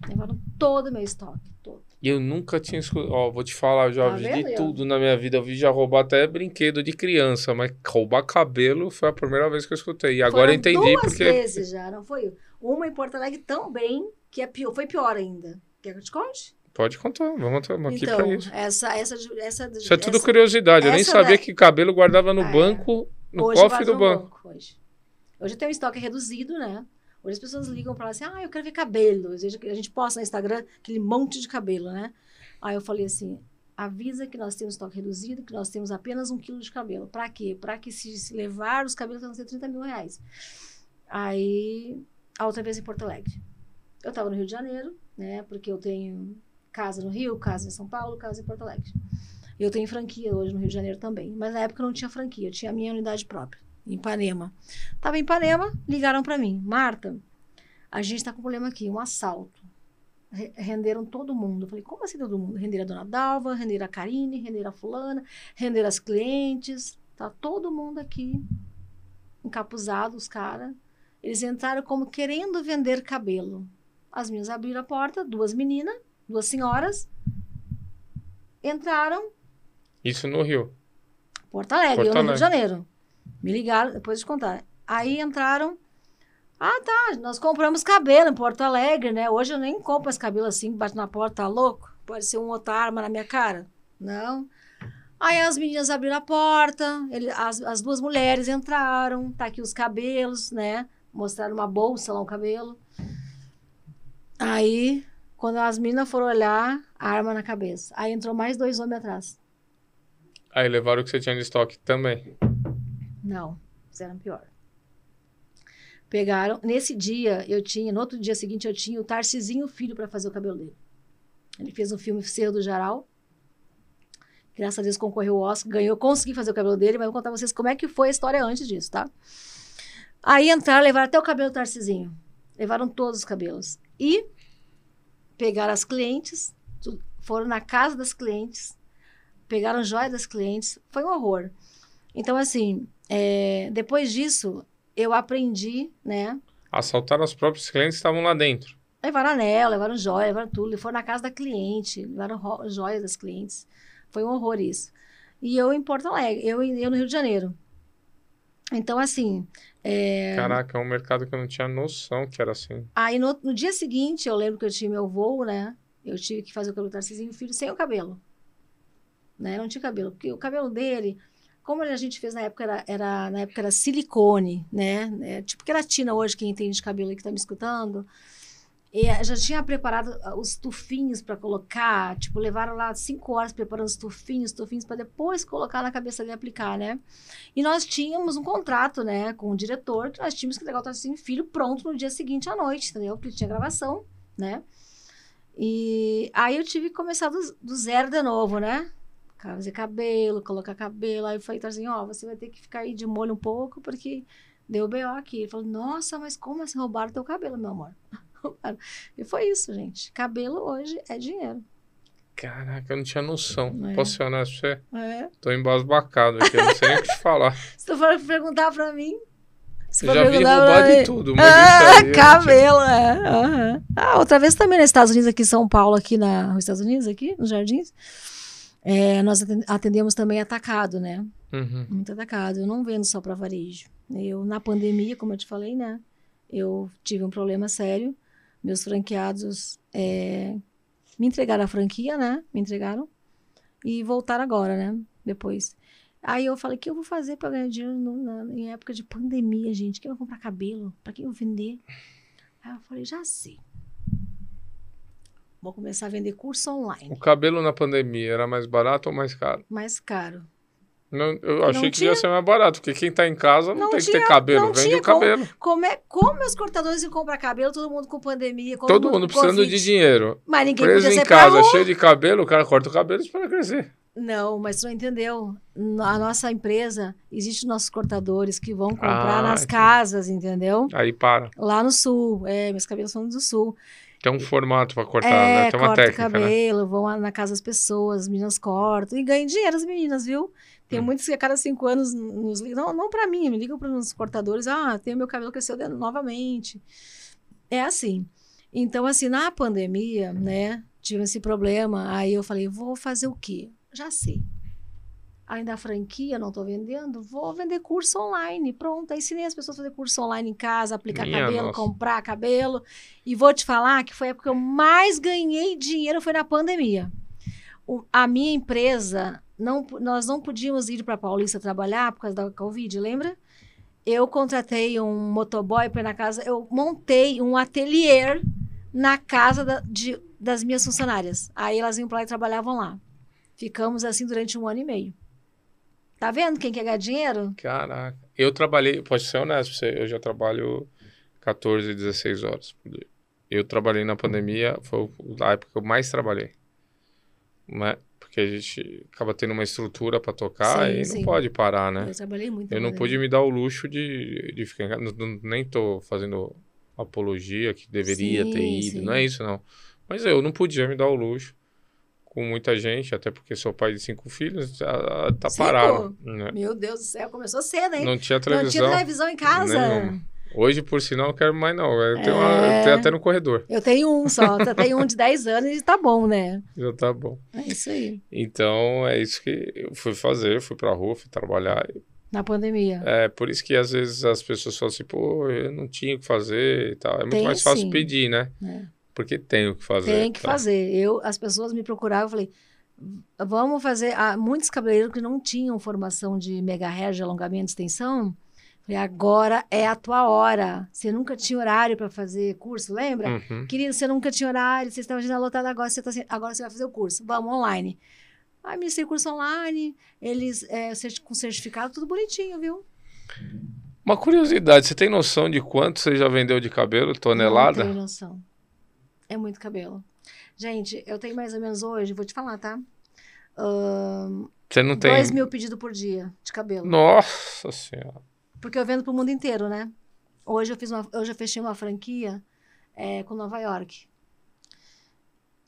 Levaram todo o meu estoque, todo.
E eu nunca tinha escutado. Ó, vou te falar, já
Tá
vi
vendo
de tudo na minha vida. Eu vi já roubar até brinquedo de criança, mas roubar cabelo foi a primeira vez que eu escutei. E agora
Foram
eu entendi
duas
porque.
vezes já, não foi? Uma em Porto Alegre também, que é pior, foi pior ainda. Quer que eu te conte?
Pode contar, vamos aqui
então,
pra isso.
essa, essa, essa,
Isso é tudo
essa,
curiosidade. Eu nem sabia
da-
que cabelo guardava no
É.
banco, no cofre do
no
banco.
Hoje. hoje tem um estoque reduzido, né? Hoje as pessoas ligam para assim, ah, eu quero ver cabelo. A gente posta no Instagram aquele monte de cabelo, né? Aí eu falei assim, avisa que nós temos estoque reduzido, que nós temos apenas um quilo de cabelo. Para quê? Para que se, se levar os cabelos vão ser 30 mil reais. Aí, a outra vez em Porto Alegre. Eu estava no Rio de Janeiro, né? Porque eu tenho casa no Rio, casa em São Paulo, casa em Porto Alegre. Eu tenho franquia hoje no Rio de Janeiro também. Mas na época eu não tinha franquia, eu tinha a minha unidade própria, em Ipanema. Tava em Ipanema, ligaram para mim. Marta, a gente tá com um problema aqui, um assalto. Re- Renderam todo mundo. Eu falei, como assim todo mundo? Renderam a dona Dalva, renderam a Karine, renderam a fulana, renderam as clientes. Tá todo mundo aqui, encapuzado, os caras. Eles entraram como querendo vender cabelo. As meninas abriram a porta, duas meninas, duas senhoras, entraram,
Isso no Rio.
Porto Alegre,
Porto
no Rio
Alegre.
de Janeiro. Me ligaram, depois de contar. Aí entraram. Ah, tá. Nós compramos cabelo em Porto Alegre, né? Hoje eu nem compro esse cabelo assim, bate na porta, tá louco? Pode ser um outra arma na minha cara. Não. Aí as meninas abriram a porta, ele- as, as duas mulheres entraram, tá aqui os cabelos, né? Mostraram uma bolsa lá, um cabelo. Aí, quando as meninas foram olhar, a arma na cabeça. Aí entrou mais dois homens atrás.
Aí levaram o que você tinha de estoque também.
Não, fizeram pior. Pegaram. Nesse dia, eu tinha, no outro dia seguinte, eu tinha o Tarcisinho Filho para fazer o cabelo dele. Ele fez um filme Cerro do Jaral. Graças a Deus concorreu ao Oscar, ganhou, consegui fazer o cabelo dele, mas vou contar vocês como é que foi a história antes disso, tá? Aí entraram, levaram até o cabelo do Tarcisinho. Levaram todos os cabelos. E pegaram as clientes, foram na casa das clientes, pegaram joias das clientes. Foi um horror. Então, assim, é, depois disso, eu aprendi, né?
Assaltaram os próprios clientes que estavam lá dentro.
Levaram anel, levaram joia, levaram tudo. Foram na casa da cliente, levaram joias das clientes. Foi um horror isso. E eu em Porto Alegre, eu, eu no Rio de Janeiro. Então, assim, é,
Caraca, é um mercado que eu não tinha noção que era assim.
aí no, no dia seguinte, eu lembro que eu tinha meu voo, né? Eu tive que fazer o cabelo do Tarcisinho Filho sem o cabelo. Né? Não tinha cabelo, porque o cabelo dele, como a gente fez na época, era, era- na época era silicone, né? É, tipo queratina hoje, quem entende de cabelo aí que tá me escutando. E já tinha preparado ah, os tufinhos para colocar, tipo, levaram lá cinco horas preparando os tufinhos, tufinhos para depois colocar na cabeça dele e aplicar, né? E nós tínhamos um contrato, né, com o diretor, que nós tínhamos que entregar o Tarcísio Filho pronto no dia seguinte à noite, entendeu? Porque tinha gravação, né? E aí eu tive que começar do, do zero de novo, né? Fazer cabelo, colocar cabelo. Aí eu falei, Tarcísio, ó, você vai ter que ficar aí de molho um pouco, porque deu B.O. aqui. Ele falou, nossa, mas como assim roubaram teu cabelo, meu amor? E foi isso, gente. Cabelo hoje é dinheiro.
Caraca, eu não tinha noção.
É.
Posso ser honesto pra você?
É.
Tô embasbacado aqui, eu não sei nem o que te falar.
Se tu for perguntar pra mim. Se
Eu já vi roubar
mim-
de tudo, mas
Ah,
aí tinha-
cabelo, é. aham. Ah, outra vez também nos Estados Unidos, aqui em São Paulo, aqui na, nos Estados Unidos, aqui, nos Jardins. É, nós aten- atendemos também atacado, né?
Uhum.
Muito atacado. Eu não vendo só para varejo. Eu, na pandemia, como eu te falei, né? Eu tive um problema sério. Meus franqueados é, me entregaram a franquia, né? Me entregaram. E voltaram agora, né? Depois. Aí eu falei, o que eu vou fazer para ganhar dinheiro no- na- em época de pandemia, gente? Quem vai comprar cabelo? Para quem eu vender? Aí eu falei, já sei. Vou começar a vender curso online.
O cabelo na pandemia era mais barato ou mais caro?
Mais caro.
Não, eu achei
Não
que
tinha.
ia ser mais barato, porque quem tá em casa não,
Não
tem que
tinha,
ter cabelo,
não
vende o cabelo.
Como é como meus cortadores iam comprar cabelo, todo mundo com pandemia, todo,
Todo mundo precisando
Covid.
de dinheiro.
Mas ninguém
Preso
podia
em casa, cheio de cabelo, o cara corta o cabelo e espera crescer.
Não, mas tu não entendeu. Na nossa empresa, existem nossos cortadores que vão comprar
Ah,
nas
entendi.
casas, entendeu?
Aí para.
Lá no sul. É, meus cabelos são do sul.
Tem um formato pra cortar,
é,
né? Tem uma técnica, né?
cabelo, vão lá na casa das pessoas, as meninas cortam. E ganham dinheiro as meninas, viu? Tem
Hum.
muitos que a cada cinco anos nos ligam. Não, não pra mim, me ligam para os cortadores. Ah, tem o meu cabelo cresceu de- novamente. É assim. Então, assim, na pandemia, né, tive esse problema. Aí eu falei, vou fazer o quê? Já sei. Ainda a franquia, não tô vendendo, vou vender curso online. Pronto, aí ensinei as pessoas a fazer curso online em casa, aplicar
Minha
cabelo,
nossa.
comprar cabelo. E vou te falar que foi a época que eu mais ganhei dinheiro foi na pandemia. O- a minha empresa, não, nós não podíamos ir para Paulista trabalhar por causa da Covid, lembra? Eu contratei um motoboy para na casa, eu montei um ateliê na casa da- de- das minhas funcionárias. Aí elas iam para lá e trabalhavam lá. Ficamos assim durante um ano e meio. Tá vendo quem quer ganhar dinheiro?
Caraca. Eu trabalhei, pode ser honesto, pra você, eu já trabalho 14, 16 horas por dia. Eu trabalhei na pandemia, foi a época que eu mais trabalhei. Né? Porque a gente acaba tendo uma estrutura pra tocar
Sim,
e
sim.
não pode parar, né?
Eu trabalhei muito.
Eu não pude me dar o luxo de, de ficar. Não- Nem tô fazendo apologia que deveria ter
Sim,
ido.
sim.
Não é isso, não. Mas eu não podia me dar o luxo com muita gente, até porque sou pai de cinco filhos, tá, tá
Cinco?
parado. né?
Meu Deus do céu, começou cedo, hein?
Não tinha
Não
televisão.
tinha televisão em casa.
Hoje, por sinal, não quero mais, não. Eu tenho,
É.
uma- eu tenho até no corredor.
Eu tenho um só, eu tenho um de 10 anos e tá bom, né?
Já tá bom.
É isso aí.
Então, é isso que eu fui fazer. Fui pra rua, fui trabalhar.
Na pandemia.
É por isso que às vezes as pessoas falam assim, pô, eu não tinha o que fazer e tal. É muito
Tem
mais fácil
sim.
pedir, né?
É.
Porque tem o que fazer.
Tem que
tá?
fazer. Eu, as pessoas me procuravam, eu falei, vamos fazer. Há muitos cabeleireiros que não tinham formação de megahertz, de alongamento, de extensão. Falei, agora é a tua hora. Você nunca tinha horário para fazer curso, lembra?
Uhum.
Querido, você nunca tinha horário, você estava lotada, agora você, tá, agora você vai fazer o curso. Vamos, online. Aí, ministrei curso online, eles é, com certificado, tudo bonitinho, viu?
Uma curiosidade, você tem noção de quanto você já vendeu de cabelo, tonelada?
Não tenho noção. É muito cabelo. Gente, eu tenho mais ou menos hoje, vou te falar, tá? Ahn,
Você não tem.
dois mil pedidos por dia de cabelo.
Nossa senhora.
Porque eu vendo pro mundo inteiro, né? Hoje eu fiz uma, hoje eu fechei uma franquia é, com Nova York.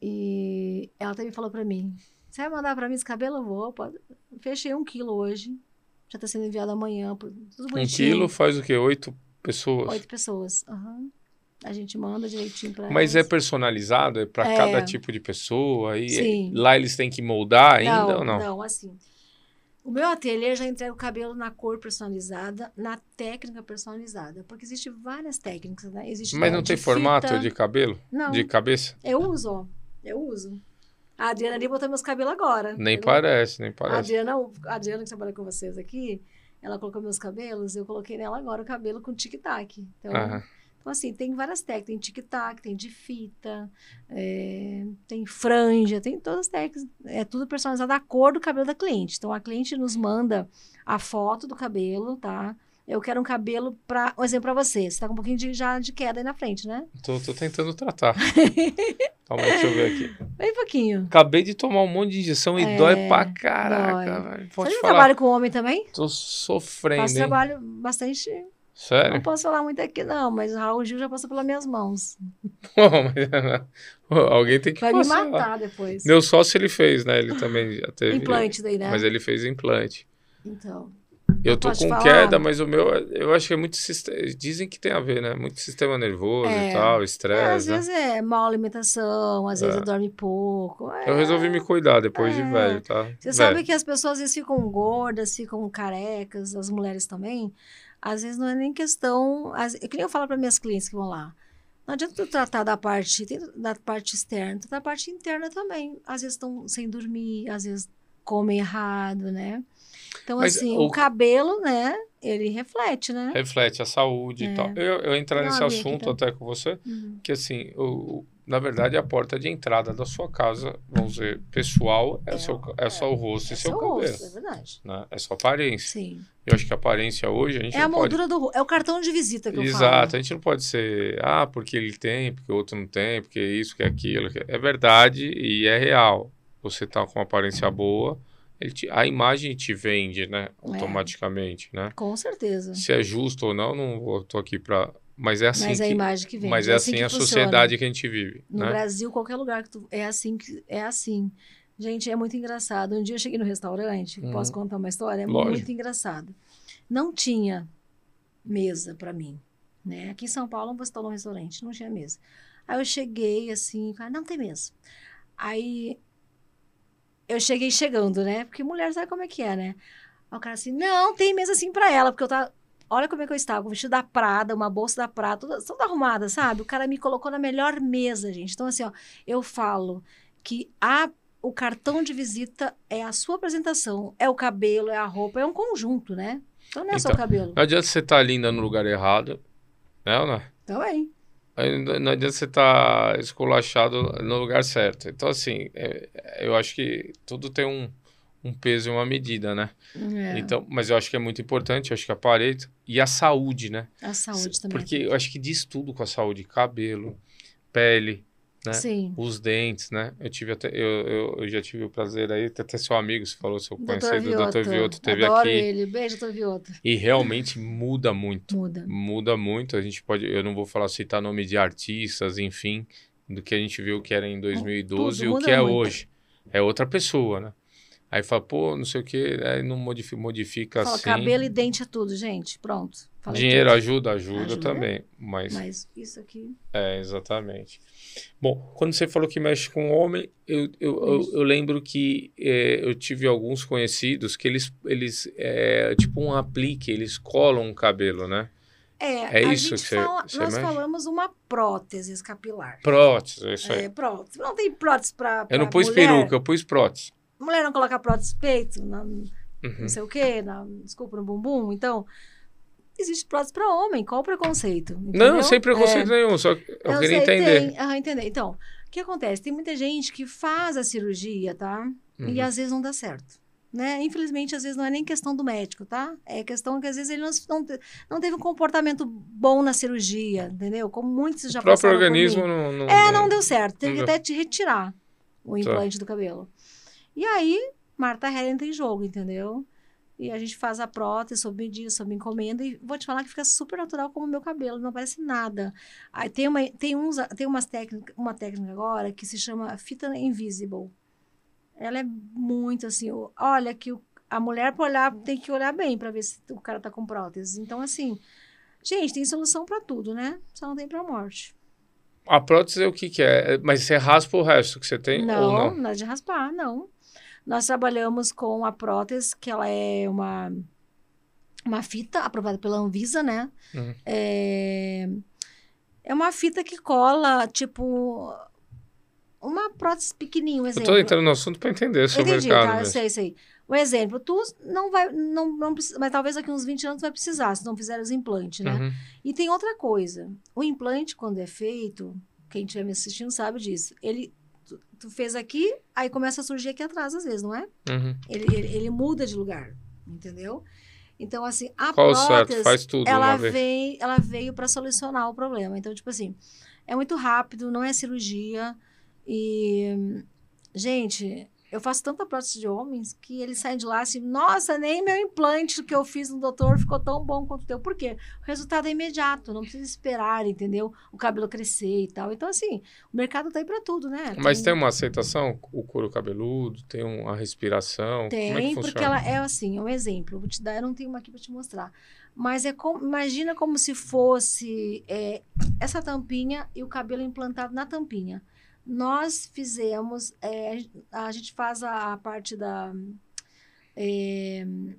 E ela também falou pra mim: Você vai mandar pra mim esse cabelo? Eu vou. Pode. Fechei um quilo hoje. Já tá sendo enviado amanhã. Tudo
Um quilo faz o quê? Oito pessoas?
Oito pessoas. Aham. A gente manda direitinho pra
Mas é
elas.
personalizado? É para
É.
cada tipo de pessoa? E
Sim.
lá eles têm que moldar ainda
não,
ou não?
Não, assim. O meu ateliê já entrega o cabelo na cor personalizada, na técnica personalizada. Porque existem várias técnicas, né? Existe
Mas não tem formato de cabelo?
Não.
De cabeça?
Eu uso, ó. Eu uso. A Adriana ali botou meus cabelos agora.
Nem
Eu-
parece, nem
A
parece.
Adriana, a Adriana que trabalha com vocês aqui, ela colocou meus cabelos, eu coloquei nela agora o cabelo com tic-tac. Então,
Aham.
Então, assim, tem várias técnicas. Tem tic-tac, tem de fita, é, tem franja, tem todas as técnicas. É tudo personalizado à cor do cabelo da cliente. Então, a cliente nos manda a foto do cabelo, tá? Eu quero um cabelo para, um exemplo para você. Você tá com um pouquinho de, já de queda aí na frente, né?
Tô, tô tentando tratar. Calma aí, deixa eu ver aqui.
Bem pouquinho.
Acabei de tomar um monte de injeção e
É,
dói pra caraca,
dói. Você
Pode
não
falar.
trabalha com homem também?
Tô sofrendo, hein?
trabalho bastante. Não
Sério?
posso falar muito aqui, não, mas o Raul Gil já passou pelas minhas mãos.
Pô, mas- Pô, Alguém tem que
Vai me
passar.
matar depois.
Meu sócio ele fez, né? Ele também já teve.
Implante daí, né?
Mas ele fez implante.
Então.
Eu tô com
falar?
queda, mas o meu, eu acho que é muito sistema. Dizem que tem a ver, né? Muito sistema nervoso
É.
e tal,
É, às
estresse. né?
vezes é má alimentação, às vezes
É.
dorme pouco. é.
Eu resolvi me cuidar depois de
É.
velho, tá?
Você
Velho.
sabe que as pessoas às vezes ficam gordas, ficam carecas, as mulheres também. Às vezes não é nem questão. Nem eu falo para minhas clientes que vão lá. Não adianta tu tratar da parte, da parte externa, tu da parte interna também. Às vezes estão sem dormir, às vezes comem errado, né? Então,
Mas
assim,
o-
o... cabelo, né? Ele reflete, né?
Reflete a saúde
É.
e tal. Eu, eu entrar
Não,
nesse assunto
tá?
até com você,
Uhum.
que assim, o- na verdade, a porta de entrada da sua casa, vamos dizer, pessoal, é,
É,
seu, é só o rosto
É
e seu
seu
cabelo.
rosto, é verdade.
Né? É sua aparência.
Sim.
Eu acho que a aparência hoje a gente
É a
não pode.
moldura do rosto. É o cartão de visita que eu falo.
Exato, a gente não pode ser, ah, porque ele tem, porque o outro não tem, porque isso, que aquilo. É verdade e é real. Você tá com uma aparência boa, te- a imagem te vende, né? Automaticamente, né?
Com certeza.
Se é justo ou não, não tô aqui pra. Mas é assim
Mas é a
que.
imagem que vem.
Mas é assim
que
a
funciona.
sociedade que a gente vive,
No
né?
Brasil, qualquer lugar que tu. É assim que. É assim. Gente, é muito engraçado. Um dia eu cheguei no restaurante,
Uhum.
posso contar uma história? É
Lógico.
muito engraçado. Não tinha mesa para mim. Né? Aqui em São Paulo, você está num restaurante, não tinha mesa. Aí eu cheguei assim, falei, não tem mesa. Aí eu cheguei chegando, né? Porque mulher sabe como é que é, né? Aí o cara assim, não, tem mesa assim pra ela, porque eu tava. Olha como é que eu estava, com o vestido da Prada, uma bolsa da Prada, toda, toda arrumada, sabe? O cara me colocou na melhor mesa, gente. Então, assim, ó, eu falo que a, o cartão de visita é a sua apresentação, é o cabelo, é a roupa, é um conjunto, né? Então não é só o
Então,
cabelo.
Não adianta você estar linda no lugar errado, né, ou não?
Também.
Aí Não não adianta você estar esculachado no lugar certo. Então, assim, é- é- eu acho que tudo tem um, um peso e uma medida, né?
É,
Então, mas eu acho que é muito importante, eu acho que a parede e a saúde, né?
a saúde também.
Porque eu acho que diz tudo com a saúde, cabelo, pele, né?
Sim.
os dentes, né? Eu tive até, eu, eu, eu já tive o prazer aí, até seu amigo, você falou, seu conhecido, o Dr. Vioto, teve
Adoro
aqui
ele. Beijo, doutor Vioto.
e realmente muda muito.
Muda.
Muda muito. A gente pode, eu não vou falar citar nome de artistas, enfim, do que a gente viu que era em 2012
Tudo
e o que é
muito.
hoje. É outra pessoa, né? Aí fala, pô, não sei o que, aí não modifica, modifica
Fala,
assim.
cabelo e dente é tudo, gente. Pronto.
Dinheiro
tudo.
ajuda, ajuda,
Ajuda.
também. Mas,
Mas isso aqui.
é, exatamente. Bom, quando você falou que mexe com homem, eu, eu, eu, eu lembro que é, eu tive alguns conhecidos que eles, eles é, tipo um aplique, eles colam o cabelo, né?
É,
É isso que você-
fala,
você
nós
mexe?
falamos uma prótese capilar.
Prótese, é isso aí.
É, prótese. Não tem prótese para
eu não pus
mulher.
peruca, eu pus prótese.
Mulher não coloca prótese no peito, na-
Uhum.
não sei o quê, na, desculpa, no bumbum. Então, existe prótese para homem. Qual o preconceito?
Não,
entendeu?
sem preconceito
É.
nenhum, só eu,
Eu
queria
sei,
entender.
Tem, aham, entender. Então, o que acontece? Tem muita gente que faz a cirurgia, tá? E
Uhum.
às vezes não dá certo. Né? Infelizmente, às vezes não é nem questão do médico, tá? É questão que às vezes ele não, não, não teve um comportamento bom na cirurgia, entendeu? Como muitos já
o próprio organismo não, não.
É, não deu certo. Teve
não
que até te retirar o implante do cabelo. E aí, Marta Hell entra em jogo, entendeu? E a gente faz a prótese sob medida, sob encomenda. E vou te falar que fica super natural como o meu cabelo, não parece nada. Aí tem, uma, tem, uns, tem umas técnica, uma técnica agora que se chama fita invisible. Ela é muito assim, olha que o- a mulher para olhar tem que olhar bem para ver se o cara tá com prótese. Então assim, gente, tem solução para tudo, né? Só não tem para morte.
A prótese é o que, que é? É- Mas você raspa o resto que você tem
Não,
ou não?
nada de raspar, não. Nós trabalhamos com a prótese, que ela é uma, uma fita aprovada pela Anvisa, né?
Uhum.
É, é uma fita que cola, tipo, uma prótese pequenininha, um
Eu
exemplo.
tô entrando no assunto para entender o seu
Entendi,
mercado.
tá? Eu
mesmo.
sei, sei. Um exemplo, tu não vai, não, não precisa, mas talvez daqui uns 20 anos tu vai precisar, se não fizer os implantes, né?
Uhum.
E tem outra coisa. O implante, quando é feito, quem estiver me assistindo sabe disso. Ele, tu, fez aqui, aí começa a surgir aqui atrás, às vezes, não é?
Uhum.
Ele, ele, ele muda de lugar, entendeu? Então, assim, a
Qual
prótese,
Faz tudo
ela, vem, ela veio para solucionar o problema. Então, tipo assim, é muito rápido, não é cirurgia. E, gente, eu faço tanta prótese de homens que eles saem de lá assim, nossa, nem meu implante que eu fiz no doutor ficou tão bom quanto o teu. Por quê? O resultado é imediato, não precisa esperar, entendeu? O cabelo crescer e tal. Então, assim, o mercado tá aí para tudo, né?
Mas tem uma aceitação? O couro cabeludo? Tem uma respiração? É
Tem,
funciona?
porque ela é assim, um exemplo. Eu vou te dar, eu não tenho uma aqui para te mostrar. Mas é como, imagina como se fosse é, essa tampinha e o cabelo implantado na tampinha. Nós fizemos, é, a gente faz a, a parte da. É, como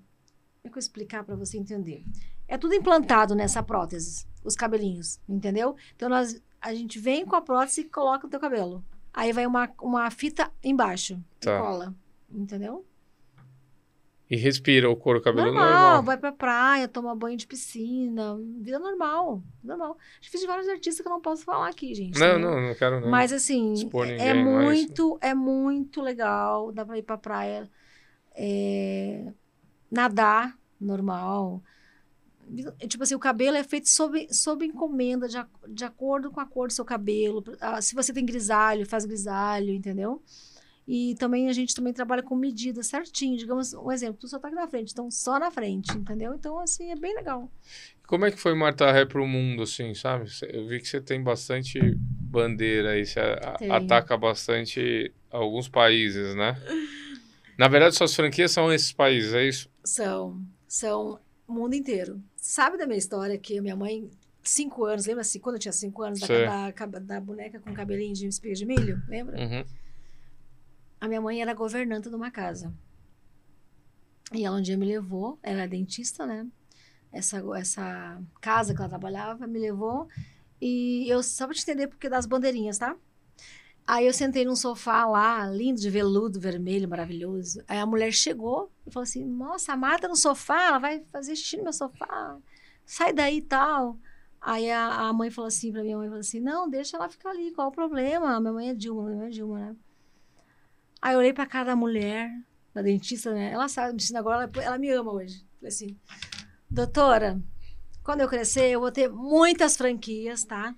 é que eu explicar para você entender? É tudo implantado nessa prótese, os cabelinhos, entendeu? Então nós, a gente vem com a prótese e coloca no teu cabelo. Aí vai uma, uma fita embaixo
Tá.
e cola, entendeu?
E respira o couro cabeludo
normal,
normal.
vai pra praia, toma banho de piscina, vida normal, normal. Difícil de vários artistas que eu não posso falar aqui, gente.
Não,
né?
não, não quero não.
Mas assim, é
ninguém, mas-
muito, é muito legal, dá pra ir pra praia, é, nadar normal. É, Tipo assim, o cabelo é feito sob, sob encomenda, de, de acordo com a cor do seu cabelo. Ah, Se você tem grisalho, faz grisalho, entendeu? E também a gente também trabalha com medida certinho. Digamos, um exemplo, tu só tá aqui na frente, então só na frente, entendeu? Então, assim, é bem legal.
Como é que foi Marta Ré pro mundo, assim, sabe? Eu vi que você tem bastante bandeira aí, você a- ataca bastante alguns países, né? Na verdade, suas franquias são esses países, é isso?
São, são o mundo inteiro. Sabe da minha história que a minha mãe, cinco anos, lembra assim, quando eu tinha cinco anos, da, da, da boneca com cabelinho de espiga de milho? Lembra?
Uhum.
A minha mãe era governanta de uma casa. E ela um dia me levou, ela é dentista, né? Essa, essa casa que ela trabalhava me levou. E eu, só pra te entender porque das bandeirinhas, tá? Aí eu sentei num sofá lá, lindo, de veludo, vermelho, maravilhoso. Aí a mulher chegou e falou assim: Nossa, a Marta no sofá, ela vai fazer xixi no meu sofá. Sai daí e tal. Aí a, a mãe falou assim pra minha mãe: falou assim, Não, deixa ela ficar ali, qual o problema? Minha mãe é Dilma, minha mãe é Dilma, né? Aí eu olhei pra cara da mulher, da dentista, né? Ela sabe, me ensina agora, ela, ela me ama hoje. Falei assim: Doutora, quando eu crescer, eu vou ter muitas franquias, tá?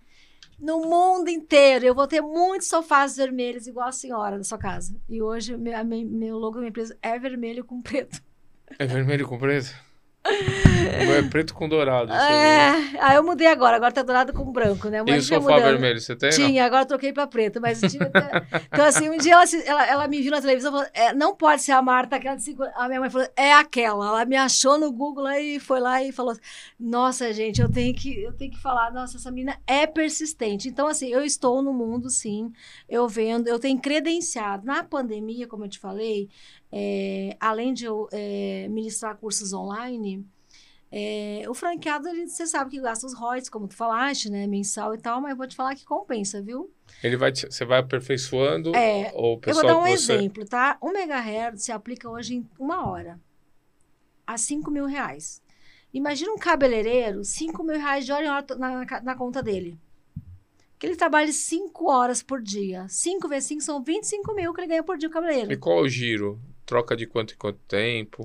No mundo inteiro, eu vou ter muitos sofás vermelhos, igual a senhora da sua casa. E hoje, meu, meu logo da minha empresa é vermelho com preto.
É vermelho com preto? Meu é preto com dourado.
É, aí eu mudei agora, agora tá dourado com branco, né?
E o
Mas
sofá vermelho, você tem? não?
Tinha, agora eu troquei pra preto, mas tinha até- Então, assim, um dia ela, ela, ela me viu na televisão e falou: "É, não pode ser a Marta, aquela de cinco A minha mãe falou: é aquela. Ela me achou no Google e foi lá e falou: Nossa, gente, eu tenho que, eu tenho que falar, nossa, essa menina é persistente. Então, assim, eu estou no mundo, sim. Eu vendo, eu tenho credenciado. Na pandemia, como eu te falei, é, além de eu é, ministrar cursos online. é, o franqueado, ele, você sabe que gasta os royalties, como tu falaste, né? Mensal e tal, mas eu vou te falar que compensa, viu?
Ele vai, te- você vai aperfeiçoando
É,
ou o
Eu
pessoal
vou dar um
você...
exemplo, tá? Um megahertz se aplica hoje em uma hora a 5 mil reais. Imagina um cabeleireiro, 5 mil reais de hora em hora na, na, na conta dele. Que ele trabalhe 5 horas por dia. 5 vezes 5 são 25 mil que ele ganha por dia o
E
cabeleireiro.
qual é o giro? Troca de quanto em quanto tempo?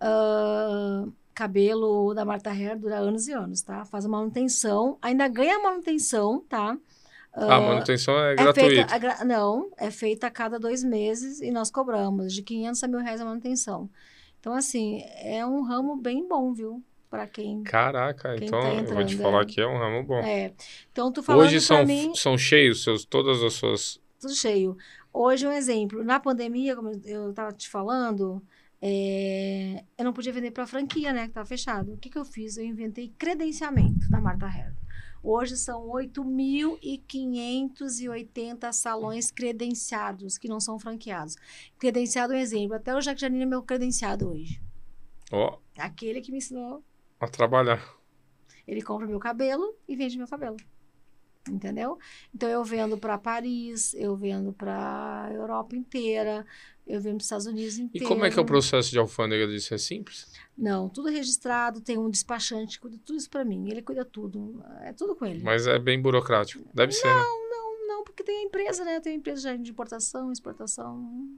Ah, cabelo da Marta Hair dura anos e anos, tá? Faz a manutenção, ainda ganha manutenção, tá?
a manutenção é,
É
gratuita.
feita, a gra- não, é feita a cada dois meses e nós cobramos de 500 a mil reais a manutenção. Então, assim, é um ramo bem bom, viu? Para quem.
Caraca,
Quem
então
tá
eu vou te
entrando,
falar
é.
que é um ramo bom.
É. Então, tu falando
Hoje são,
mim,
são cheios seus, todas as suas.
tudo cheio. Hoje, um exemplo, na pandemia, como eu estava te falando, é, eu não podia vender para franquia, né? Que estava fechado. O que, que eu fiz? Eu inventei credenciamento da Marta Herr. Hoje são 8.580 salões credenciados, que não são franqueados. Credenciado é um exemplo. Até o Jack Janine é meu credenciado hoje.
Ó,
Aquele que me ensinou.
a trabalhar.
Ele compra meu cabelo e vende meu cabelo. Entendeu? Então eu vendo para Paris, eu vendo para Europa inteira, eu vendo para os Estados Unidos
E
inteiro.
como é que é o processo de alfândega disso? É simples?
Não, tudo registrado, tem um despachante que cuida tudo isso para mim. Ele cuida tudo, é tudo com ele.
Mas é bem burocrático. Deve ser, né?
Não, porque tem a empresa, né? Tem a empresa já de importação, exportação,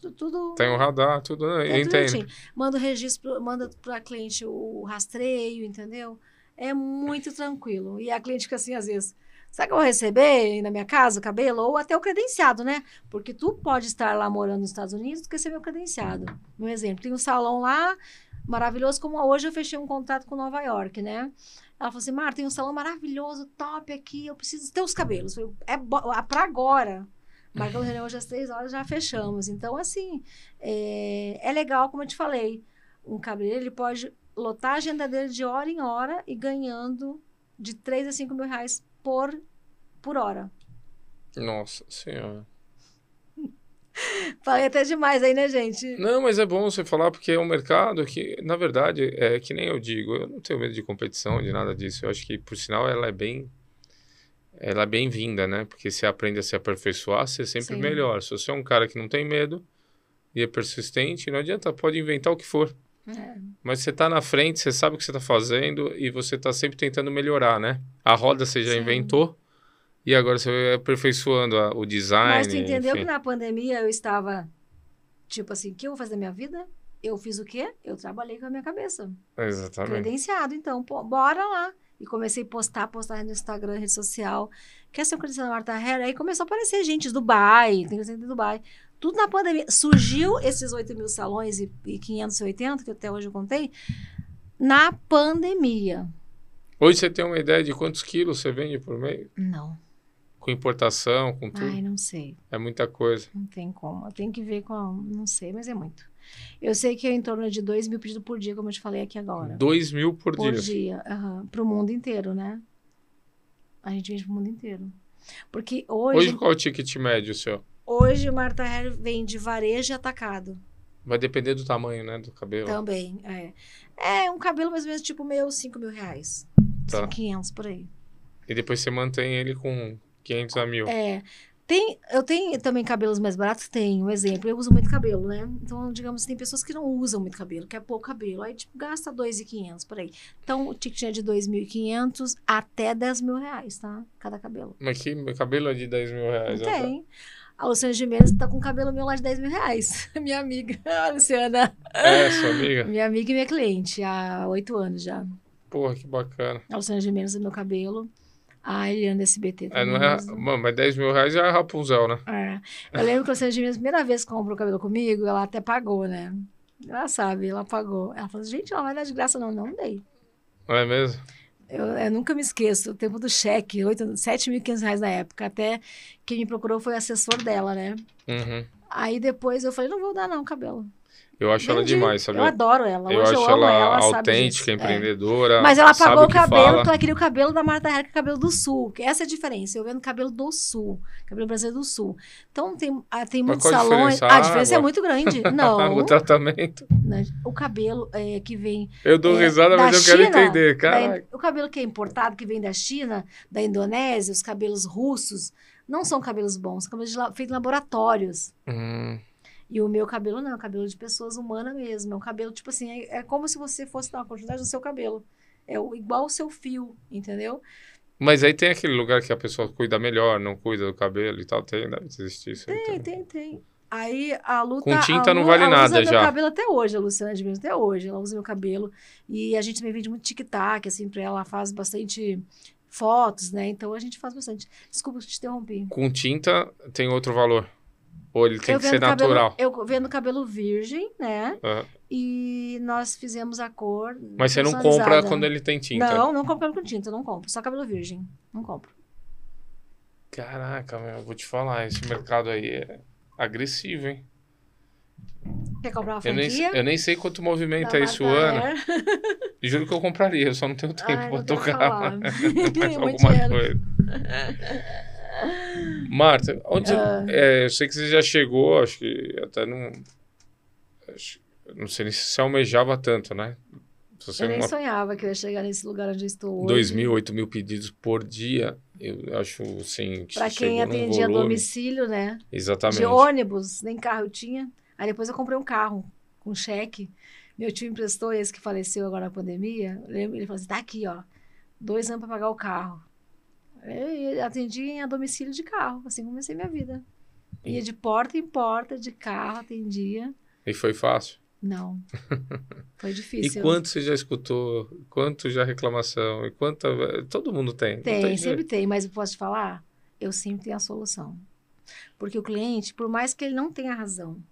tu- tudo.
Tem um radar, tudo. né?
é direitinho. Manda o registro, manda para cliente o rastreio, entendeu? É muito tranquilo. E a cliente fica assim, às vezes, será que eu vou receber na minha casa o cabelo? Ou até o credenciado, né? Porque tu pode estar lá morando nos Estados Unidos, quer ser meu credenciado. Um exemplo, tem um salão lá, maravilhoso, como hoje eu fechei um contrato com Nova York, né? Ela falou assim, Marta, tem um salão maravilhoso, top aqui, eu preciso ter os cabelos. Eu, é ah, pra agora. Marcamos reunião hoje às três horas, já fechamos. Então, assim, é, é legal, como eu te falei. Um cabeleireiro, ele pode lotar a agenda dele de hora em hora e ganhando de 3 a 5 mil reais por, por hora.
Nossa senhora.
Falei até demais aí, né, gente?
Não, mas é bom você falar porque é um mercado que, na verdade, é que nem eu digo, eu não tenho medo de competição, de nada disso. Eu acho que, por sinal, ela é bem. Ela é bem-vinda, né? Porque você aprende a se aperfeiçoar, você é sempre
Sim.
melhor. Se você é um cara que não tem medo e é persistente, não adianta, pode inventar o que for.
É,
Mas você tá na frente, você sabe o que você tá fazendo e você tá sempre tentando melhorar, né? A roda você já
Sim.
inventou e agora você vai aperfeiçoando a- o design.
Mas tu entendeu
enfim.
que na pandemia eu estava, tipo assim, o que eu vou fazer da minha vida? Eu fiz o quê? Eu trabalhei com a minha cabeça.
Exatamente.
Credenciado, então, pô, bora lá. E comecei a postar, postar no Instagram, rede social. Quer ser um credenciado Marta Hair? Aí começou a aparecer gente de Dubai, tem credenciado de Dubai. Tudo na pandemia. Surgiu esses 8 mil salões e, e 580, que até hoje eu contei, na pandemia.
Hoje você tem uma ideia de quantos quilos você vende por mês?
Não.
Com importação, com tudo?
Ai, não sei.
É muita coisa.
Não tem como. Tenho que ver com. a- Não sei, mas é muito. Eu sei que é em torno de 2 mil pedidos por dia, como eu te falei aqui agora.
2 mil por,
por
dia.
dia. Para o mundo inteiro, né? A gente vende para o mundo inteiro. Porque hoje,
Hoje
hoje,
qual é o ticket médio seu?
O Marta Hair vende varejo e atacado
Vai depender do tamanho, né? Do cabelo.
também. É. é um cabelo mais ou menos tipo meu, 5 mil reais.
Tá.
500 por aí.
E depois você mantém ele com 500 a mil.
É. Tem, eu tenho também cabelos mais baratos? Tenho. Um exemplo, eu uso muito cabelo, né? Então, digamos, tem pessoas que não usam muito cabelo, quer pouco cabelo. Aí, tipo, gasta 2.500 por aí. Então, o ticket é de 2.500 até 10 mil reais, tá? Cada cabelo.
Mas que cabelo é de 10 mil reais.
Não
ó.
A Luciana Gimenez tá com cabelo meu lá de 10 mil reais. minha amiga, a Luciana.
É, sua amiga?
Minha amiga e minha cliente, há oito anos já.
Porra, que bacana.
A Luciana Gimenez é meu cabelo. A Eliana da SBT
É,
também.
não é, mano, mas 10 mil reais é Rapunzel, né?
É. Eu lembro que a Luciana Gimenez, a primeira vez que comprou cabelo comigo, ela até pagou, né? Ela sabe, ela pagou. Ela falou, gente, ela vai dar de graça, não. Não dei.
Não é mesmo?
Eu, eu nunca me esqueço, o tempo do cheque, oito- 7.500 reais na época. Até quem me procurou foi o assessor dela, né?
Uhum.
Aí depois eu falei, não vou dar não, cabelo.
Eu acho ela
Vendi.
demais, sabe?
Eu adoro ela.
Eu acho
eu
ela,
ela,
autêntica.
É.
empreendedora.
Mas ela
sabe
pagou o cabelo,
fala.
porque ela queria o cabelo da Marta que é o cabelo do Sul. Essa é a diferença. Eu vendo cabelo do Sul. Cabelo brasileiro do Sul. Então, tem, ah, tem
Mas
muitos
qual a
salões.
diferença?
A
A
diferença é muito grande. Não.
o tratamento.
né? O cabelo é, que vem.
Eu dou
É,
risada,
da
mas eu quero
China,
entender,
da
cara.
O cabelo que é importado, que vem da China, da Indonésia, os cabelos russos, não são cabelos bons. São cabelos feitos em laboratórios.
Hum,
E o meu cabelo não, é um cabelo de pessoas humanas mesmo. É um cabelo, tipo assim, é, é como se você fosse dar uma quantidade no seu cabelo. É o- igual o seu fio, entendeu?
Mas aí tem aquele lugar que a pessoa cuida melhor, não cuida do cabelo e tal. Tem, deve existir isso aí
Tem, tem, tem. Aí a Lu
Com tinta
a
não vale
a Lu
nada
usa meu
já.
cabelo até hoje, a Luciana de mesmo, até hoje. Ela usa meu cabelo. E a gente também vende muito tic-tac, assim, pra ela. Ela faz bastante fotos, né? Então a gente faz bastante. Desculpa te interrompi.
Com tinta tem outro valor. Ou ele tem
eu
que ser
vendo cabelo,
natural.
eu vendo cabelo virgem, né?
Ah,
E nós fizemos a cor.
Mas você não compra quando ele tem tinta.
Não, não compro cabelo com tinta, não compro. Só cabelo virgem. Não compro.
Caraca, meu, eu vou te falar, esse mercado aí é agressivo, hein?
Quer comprar uma
Eu nem,
franquia?
eu nem sei quanto movimento é isso.
Hair.
Juro que eu compraria, eu só não tenho tempo
Ai,
pra tocar
Muito
alguma
dinheiro.
coisa. Marta, onde
Ah.
é, eu sei que você já chegou, acho que até não. acho- não sei nem se você almejava tanto, né?
Eu nem
uma,
sonhava que eu ia chegar nesse lugar onde eu estou hoje.
2 mil, 8 mil pedidos por dia, eu acho assim. que
Pra
você
quem atendia
volume.
domicílio, né?
Exatamente.
De ônibus, nem carro eu tinha. Aí depois eu comprei um carro com cheque. Meu tio emprestou esse que faleceu agora na pandemia. Ele falou assim: tá aqui, ó. Dois anos pra pagar o carro. Eu atendi em domicílio de carro. Assim comecei minha vida. Ia de porta em porta, de carro, atendia.
E foi fácil.
Não. Foi
E
difícil.
quanto você já escutou? Quanto já reclamação? E quanta. Todo mundo tem.
Tem,
jeito.
sempre tem, mas eu posso te falar? Eu sempre tenho a solução. Porque o cliente, por mais que ele não tenha razão,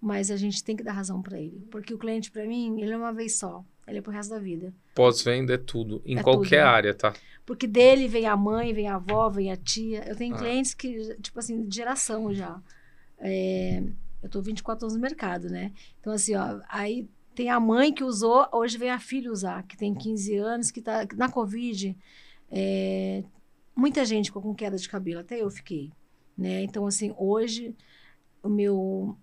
mas a gente tem que dar razão para ele. Porque o cliente, para mim, ele é uma vez só. Ele é pro resto da vida.
Pós-venda é tudo. Em
É
qualquer
tudo.
área, tá?
Porque dele vem a mãe, vem a avó, vem a tia. Eu tenho
Ah.
clientes que, tipo assim, de geração já. É, eu tô 24 anos no mercado, né? Então, assim, ó, aí tem a mãe que usou, hoje vem a filha usar, que tem 15 anos, que tá na Covid. é, muita gente ficou com queda de cabelo, até eu fiquei, né? Então, assim, hoje, o meu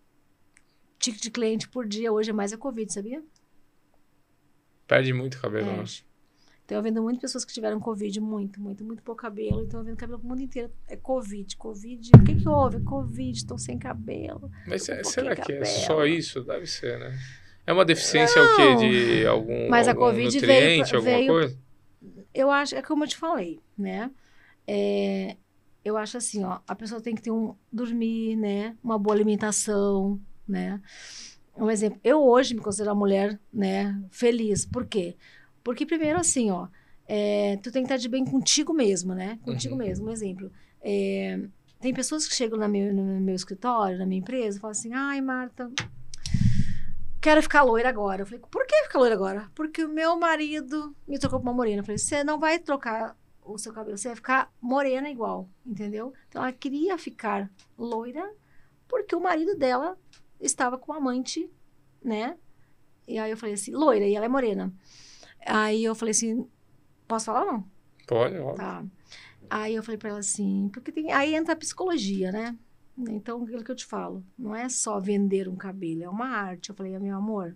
ticket de cliente por dia hoje é mais a Covid, sabia?
Perde muito cabelo?
Perde. Então, eu vendo muitas pessoas que tiveram Covid, muito, muito, muito pouco cabelo. Então, eu vendo cabelo pro mundo inteiro. É Covid, Covid. O que que houve? Covid, estão sem cabelo.
Mas é- será que é
cabelo.
só isso? Deve ser, né? É uma deficiência o quê? De algum,
Mas a
algum
Covid veio
nutriente,
pra-
alguma
veio-
coisa?
Eu acho, é como eu te falei, né? É, eu acho assim, ó, a pessoa tem que ter um dormir, né? Uma boa alimentação, né? Um exemplo, eu hoje me considero uma mulher, né, feliz. Por quê? Porque primeiro assim, ó, é, tu tem que estar de bem contigo mesmo, né? Contigo
Uhum.
mesmo. Um exemplo, é, tem pessoas que chegam na meu- no meu escritório, na minha empresa, e falam assim, ai, Marta, quero ficar loira agora. Eu falei, por que ficar loira agora? Porque o meu marido me trocou pra uma morena. Eu falei, você não vai trocar o seu cabelo, você vai ficar morena igual, entendeu? Então ela queria ficar loira porque o marido dela estava com amante, né? E aí eu falei assim, loira, e ela é morena. Aí eu falei assim, posso falar ou não?
Pode, óbvio.
Tá. Aí eu falei pra ela assim, porque tem, aí entra a psicologia, né? Então, aquilo que eu te falo, não é só vender um cabelo, é uma arte. Eu falei, meu amor,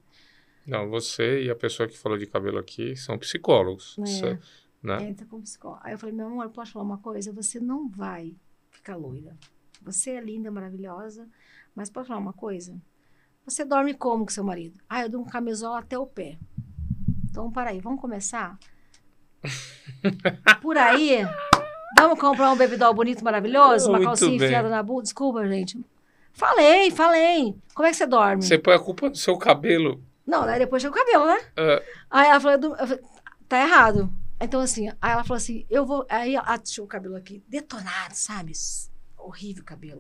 Não, você e a pessoa que falou de cabelo aqui são psicólogos.
É.
Você- né?
entra com psicólogo. Aí eu falei, meu amor, posso falar uma coisa? Você não vai ficar loira. Você é linda, maravilhosa, mas posso falar uma coisa? Você dorme como com seu marido? Ah, eu dou um camisola até o pé. Então, para aí, vamos começar? Por aí, vamos comprar um bebidol bonito, maravilhoso? Uma
Muito
calcinha
bem.
enfiada na bunda? Desculpa, gente. Falei, falei. Como é que você dorme?
Você põe a culpa no seu cabelo.
Não, daí depois chega o cabelo, né?
Ah,
Aí ela falou, "Du- eu falei, tá errado. Então, assim, aí ela falou assim, eu vou. Aí ela deixou o cabelo aqui detonado, sabe? Horrível o cabelo.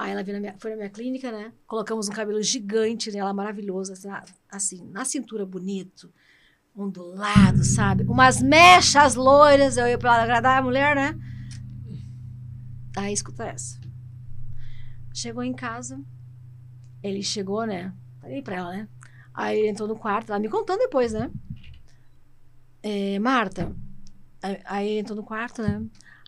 Aí ela na minha- foi na minha clínica, né? Colocamos um cabelo gigante nela, maravilhoso, assim, na- assim, na cintura bonito, ondulado, sabe? Umas mechas loiras, eu ia pra agradar a mulher, né? Aí escuta essa. Chegou em casa, ele chegou, né? Falei pra ela, né? Aí ele entrou no quarto, ela me contando depois, né? É, Marta. Aí, ele entrou no quarto, né?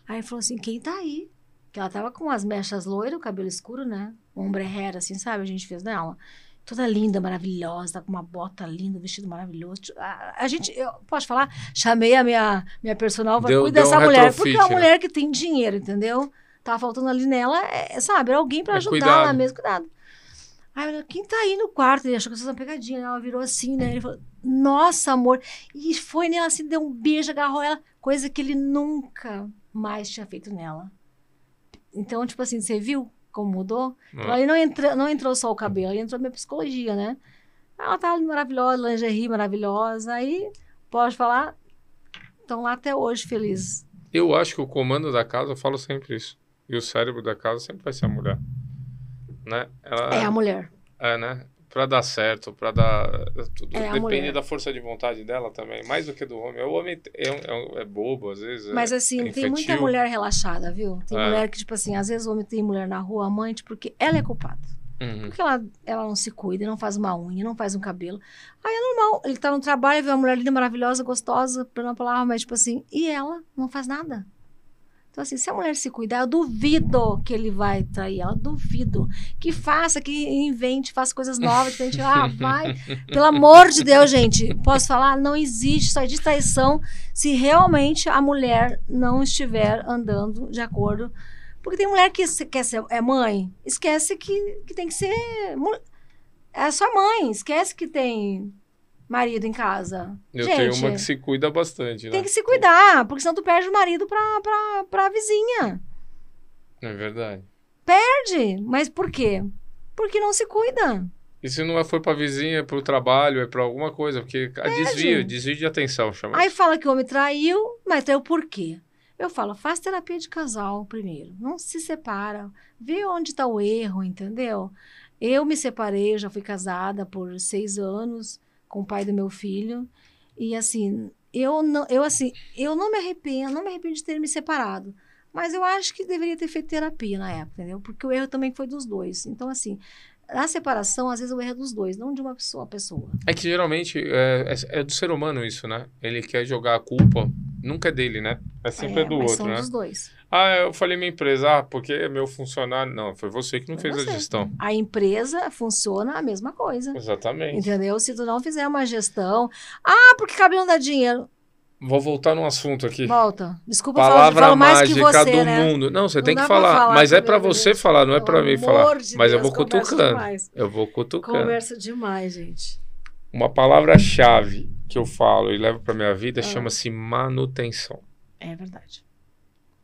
Aí falou assim: quem tá aí? Que ela tava com as mechas loiras, o cabelo escuro, né? Ombre hair, assim, sabe? A gente fez nela. Toda linda, maravilhosa, tá com uma bota linda, vestido maravilhoso. A, a gente, eu posso falar? Chamei a minha, minha personal, falei,
Deu-
cuida
deu um
dessa mulher, porque é uma
né?
mulher que tem dinheiro, entendeu? Tava faltando ali nela, é, sabe? Era alguém pra
É
ajudar
cuidado.
ela mesmo, cuidado. Aí ela, quem tá aí no quarto? Ele achou que isso era uma pegadinha, né? Ela virou assim, né? Ele falou, nossa, amor. E foi nela assim, deu um beijo, agarrou ela, coisa que ele nunca mais tinha feito nela. Então, tipo assim, você viu como mudou. Então,
Ah.
ali não, entra, não entrou só o cabelo, ali entrou a minha psicologia, né? Ela tá ali maravilhosa, lingerie maravilhosa. Aí, pode falar, estão lá até hoje felizes.
Eu acho que o comando da casa, eu falo sempre isso. E o cérebro da casa sempre vai ser a mulher. Né? Ela,
É a mulher.
É, né? Pra dar certo, pra dar. Tudo
É
depende da força de vontade dela também, mais do que do homem. O homem é, é é bobo, às vezes.
Mas assim,
é
tem muita mulher relaxada, viu? Tem
É.
mulher que, tipo assim, às vezes o homem tem mulher na rua amante porque ela é culpada.
Uhum.
Porque ela, ela não se cuida, não faz uma unha, não faz um cabelo. Aí é normal. Ele tá no trabalho, vê uma mulher linda, maravilhosa, gostosa, pra não palavra, mas tipo assim, e ela não faz nada. Então, assim, se a mulher se cuidar, eu duvido que ele vai trair ela. Duvido. Que faça, que invente, faça coisas novas, que a gente, ah, vai. Pelo amor de Deus, gente, posso falar? Não existe isso aí de traição se realmente a mulher não estiver andando de acordo. Porque tem mulher que quer ser é mãe, esquece que, que tem que ser. É sua mãe, esquece que tem marido em casa.
Eu
gente,
tenho uma que se cuida bastante, né?
tem que se cuidar, porque senão tu perde o marido pra, pra, pra vizinha.
É verdade.
Perde. Mas por quê? Porque não se cuida.
E se não é- foi pra vizinha, é pro trabalho, é pra alguma coisa, porque a desvio, desvio de atenção, chama.
Aí fala que o homem traiu, mas traiu por quê? Eu falo, faz terapia de casal primeiro. Não se separa. Vê onde está o erro, entendeu? Eu me separei, eu já fui casada por seis anos com o pai do meu filho. E assim, eu não, eu assim, eu não me arrependo, não me arrependo de ter me separado. Mas eu acho que deveria ter feito terapia na época, entendeu? Porque o erro também foi dos dois. Então, assim, na separação, às vezes o erro é dos dois, não de uma pessoa. pessoa.
É que geralmente é, é- é do ser humano isso, né? Ele quer jogar a culpa, nunca é dele, né? É sempre é, do
mas
outro,
são
né?
dos dois.
Ah, eu falei minha empresa, ah, porque é meu funcionário. Não, foi você que não
Foi
fez a
você.
gestão.
A empresa funciona a mesma coisa.
Exatamente.
Entendeu? Se tu não fizer uma gestão. Ah, porque cabelo não dá dinheiro.
Vou voltar num assunto aqui.
Volta. Desculpa, eu falo,
Palavra
falo mais que
mágica
você,
do
né?
mundo. Não, você
Não
tem que falar.
falar
mas é
meu
você
Deus.
falar, não é pra mim falar.
de
mas eu
Deus,
vou
conversa
cutucando.
demais.
Eu vou cutucando.
Conversa demais, gente.
Uma palavra-chave que eu falo e levo pra minha vida
Ah.
chama-se manutenção.
É verdade.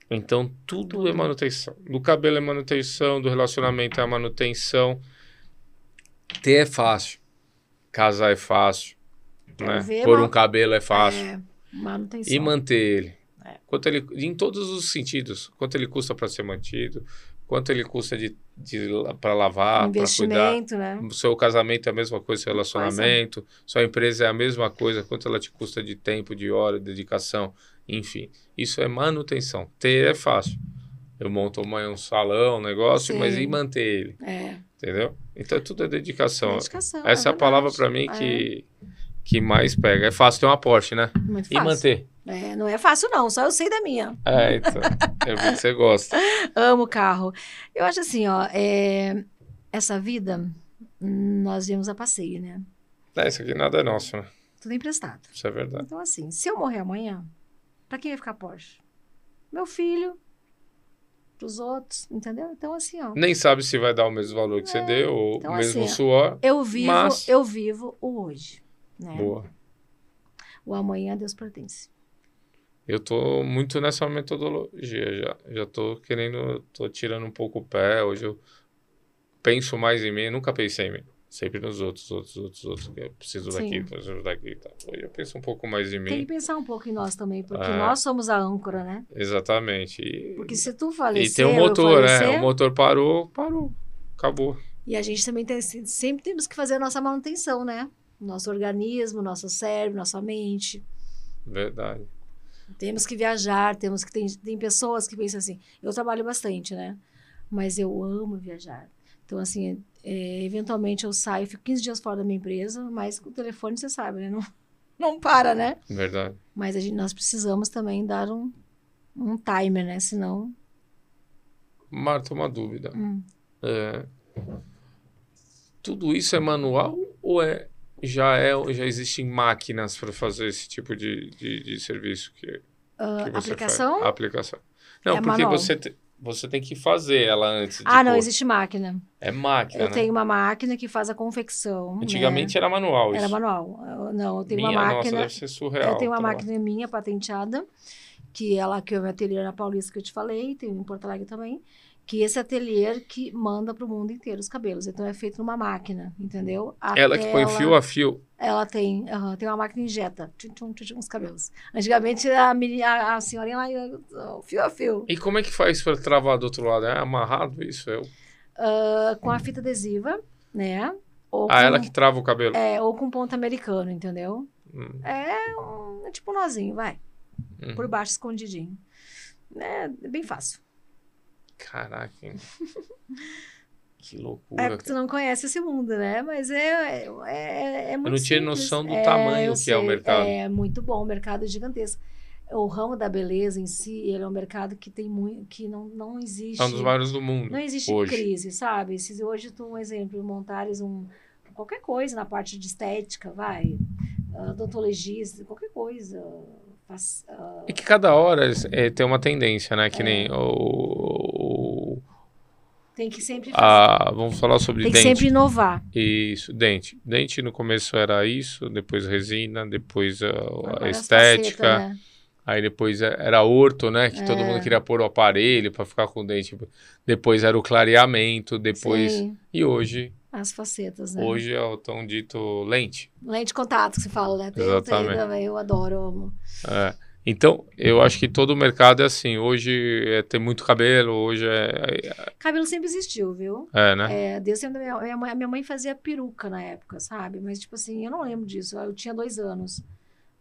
Então, tudo, é manutenção. Do cabelo é manutenção, do relacionamento é manutenção. Ter é fácil. Casar é fácil. Né?
ver,
Pôr um cabelo é fácil.
É, manutenção.
E manter ele.
É.
Quanto ele. Em todos os sentidos. Quanto ele custa para ser mantido. Quanto ele custa de, de para lavar, para cuidar.
Investimento, né?
O seu casamento é a mesma coisa, seu relacionamento. Sua empresa é a mesma coisa. Quanto ela te custa de tempo, de hora, de dedicação. Enfim. Isso é manutenção. Ter é fácil. Eu monto uma- um salão, um negócio, mas
Sim.
e manter ele?
É.
Entendeu? Então tudo é dedicação.
Dedicação,
Essa é a palavra para mim que, que mais pega. É fácil ter uma Porsche, né?
É, muito
E
fácil.
manter.
É, não é fácil, não. Só eu sei da minha.
É, então. Eu vi que você gosta.
Amo carro. Eu acho assim, ó, é, essa vida, nós viemos a passeio, né?
É, isso aqui nada é nosso, né?
Tudo emprestado.
Isso é verdade.
Então, assim, se eu morrer amanhã, pra quem vai ficar Porsche? Meu filho, pros outros, entendeu? Então, assim, ó,
Nem sabe se vai dar o mesmo valor que você deu, ou
então,
o mesmo
assim,
suor.
eu vivo,
Mas-
eu vivo o hoje, né?
Boa.
O amanhã a Deus pertence.
Eu tô muito nessa metodologia já. Já tô querendo, tô tirando um pouco o pé. Hoje eu penso mais em mim. Eu nunca pensei em mim. Sempre nos outros, outros, outros, outros. Eu preciso
Sim.
daqui, preciso daqui. Tá. Hoje eu penso um pouco mais em
Tem que
mim.
pensar um pouco em nós também, porque
É.
nós somos a âncora, né?
Exatamente. E,
Porque se tu
e
falecer,
tem o
eu
motor, né?
falecer,
O motor parou, parou. Acabou.
E a gente também tem, sempre temos que fazer a nossa manutenção, né? Nosso organismo, nosso cérebro, nossa mente.
Verdade.
Temos que viajar, temos que. Tem, tem pessoas que pensam assim. Eu trabalho bastante, né? Mas eu amo viajar. Então, assim, é, eventualmente eu saio, fico 15 dias fora da minha empresa, mas com o telefone você sabe, né? Não, não para, né?
Verdade.
Mas a gente, nós precisamos também dar um, um timer, né? Senão.
Marta, uma dúvida.
hum,
É, tudo isso é manual ou é já é já existem máquinas para fazer esse tipo de, de, de serviço que,
ah,
que você
aplicação?
faz? Aplicação. Não,
É
porque
manual.
você te- você tem que fazer ela antes de
Ah, não,
pôr.
existe máquina.
É máquina,
Eu
né?
tenho uma máquina que faz a confecção. né?
Antigamente era manual isso.
Era manual. Eu- Não, eu tenho
Minha,
uma
nossa,
máquina.
deve ser surreal.
eu tenho uma
tá lá.
máquina minha patenteada, que ela que é o meu ateliê na Paulista que eu te falei, tem em Porto Alegre também, Que esse ateliê que manda para o mundo inteiro os cabelos. Então é feito numa máquina, entendeu?
Ela que põe fio a fio.
ela tem, tem uma máquina injeta tchum, tchum, tchum, os cabelos. Antigamente a, a, a senhorinha lá ia fio a fio,
E como é que faz para travar do outro lado? É amarrado isso? Eu...
Ah, com a fita adesiva, né? Ou
Ah,
com,
ela que trava o cabelo.
é, ou com ponto americano, entendeu?
Hum,
É, um, é tipo um nozinho, vai.
hum.
Por baixo escondidinho. É bem fácil.
Caraca, que
É
loucura.
porque tu não conhece esse mundo, né? Mas é, é, é, é muito
não tinha
simples.
noção do
É,
tamanho
eu
que é o
sei.
mercado.
É muito bom, o mercado é gigantesco. O ramo da beleza em si, ele é um mercado que tem muito, que não, não existe.
É um dos maiores do mundo.
Não existe
hoje.
crise, sabe? Se hoje tu, um exemplo, montares um qualquer coisa na parte de estética, vai, ah, odontologista, qualquer coisa, ah,
É que cada hora é, tem uma tendência, né?
É.
Que nem o.
tem que sempre fazer,
a, vamos falar sobre
tem que
dente.
sempre inovar.
Isso, dente. Dente no começo era isso, depois resina, depois a, a
as
estética,
facetas, né?
aí depois é- era orto, né? Que todo
É.
mundo queria pôr o aparelho para ficar com o dente. Depois era o clareamento, depois.
Sim,
E hoje,
as facetas, né?
hoje é o tão dito lente.
Lente contato que se fala, né? Tem, tem
Exatamente.
eu adoro, eu amo.
É. Então, eu acho que todo o mercado é assim. Hoje é ter muito cabelo, hoje é.
Cabelo sempre existiu, viu?
É, né?
É, desde sempre, minha, mãe, minha mãe fazia peruca na época, sabe? Mas, tipo assim, eu não lembro disso. Eu tinha dois anos.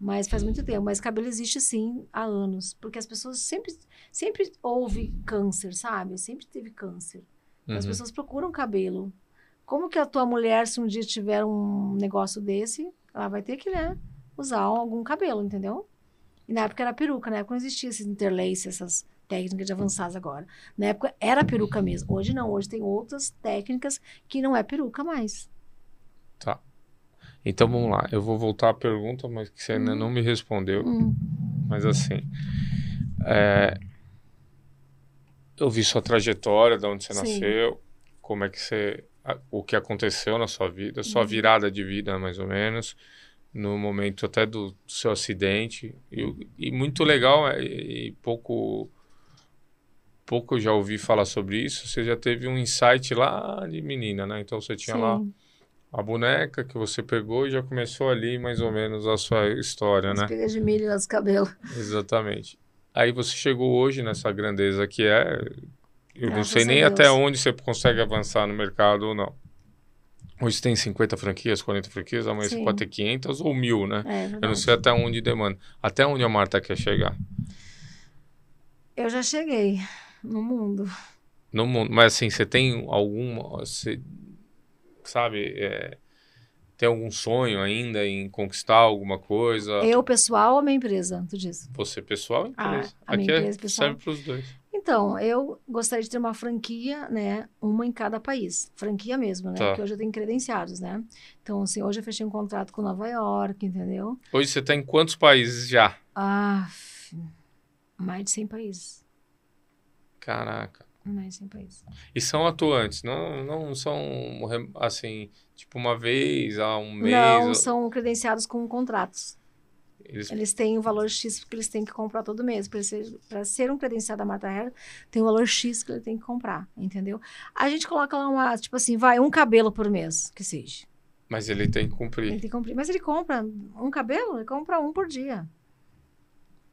Mas faz muito tempo. Mas cabelo existe, sim, há anos. Porque as pessoas sempre, sempre houve câncer, sabe? Sempre teve câncer. As
Uhum.
pessoas procuram cabelo. Como que a tua mulher, se um dia tiver um negócio desse, ela vai ter que, né, usar algum cabelo, entendeu? E na época era peruca, na época não existia esses interlace, essas técnicas de avançadas agora. Na época era peruca mesmo. Hoje não, hoje tem outras técnicas que não é peruca mais.
Tá. Então vamos lá. Eu vou voltar à pergunta, mas que você ainda não me respondeu.
Hum,
Mas assim, é, eu vi sua trajetória, de onde você
Sim.
nasceu, como é que você, o que aconteceu na sua vida, sua
Uhum.
virada de vida, mais ou menos, no momento até do seu acidente. E, e muito legal, é, e pouco, pouco eu já ouvi falar sobre isso, você já teve um insight lá de menina, né? Então você tinha lá
sim.
a boneca que você pegou e já começou ali mais ou menos a sua história, né?
Espiga de milho nos cabelos.
Exatamente. Aí você chegou hoje nessa grandeza que é. Eu não
Graças
sei
a
nem até onde você consegue avançar no mercado ou não. Hoje tem 50 franquias, 40 franquias, amanhã você
Sim.
pode ter 500 ou 1000, né?
É
Eu não sei até onde demanda. Até onde a Marta quer chegar
Eu já cheguei no mundo.
no mundo. Mas assim, você tem alguma. Você, sabe? é, tem algum sonho ainda em conquistar alguma coisa?
Eu, pessoal ou minha empresa? Tu diz?
Você pessoal ou
Ah,
empresa?
a minha
Aqui é-
empresa pessoal.
serve para os dois.
Então, eu gostaria de ter uma franquia, né? Uma em cada país. Franquia mesmo, né?
Tá.
Porque hoje eu tenho credenciados, né? Então, assim, hoje eu fechei um contrato com Nova York, entendeu?
Hoje você está em quantos países já?
Ah, mais de 100 países.
Caraca.
Mais de 100 países.
E são atuantes, não, não são assim, tipo uma vez a um mês.
Não,
ou-
são credenciados com contratos.
Eles,
Eles têm o valor X que eles têm que comprar todo mês. Para ser, pra ser um credenciado da Marta Hair, tem um valor X que ele tem que comprar, entendeu? A gente coloca lá uma, tipo assim, vai, um cabelo por mês, que seja.
mas ele tem que
Ele
cumprir.
tem que cumprir. Mas ele compra um cabelo, ele compra um por dia.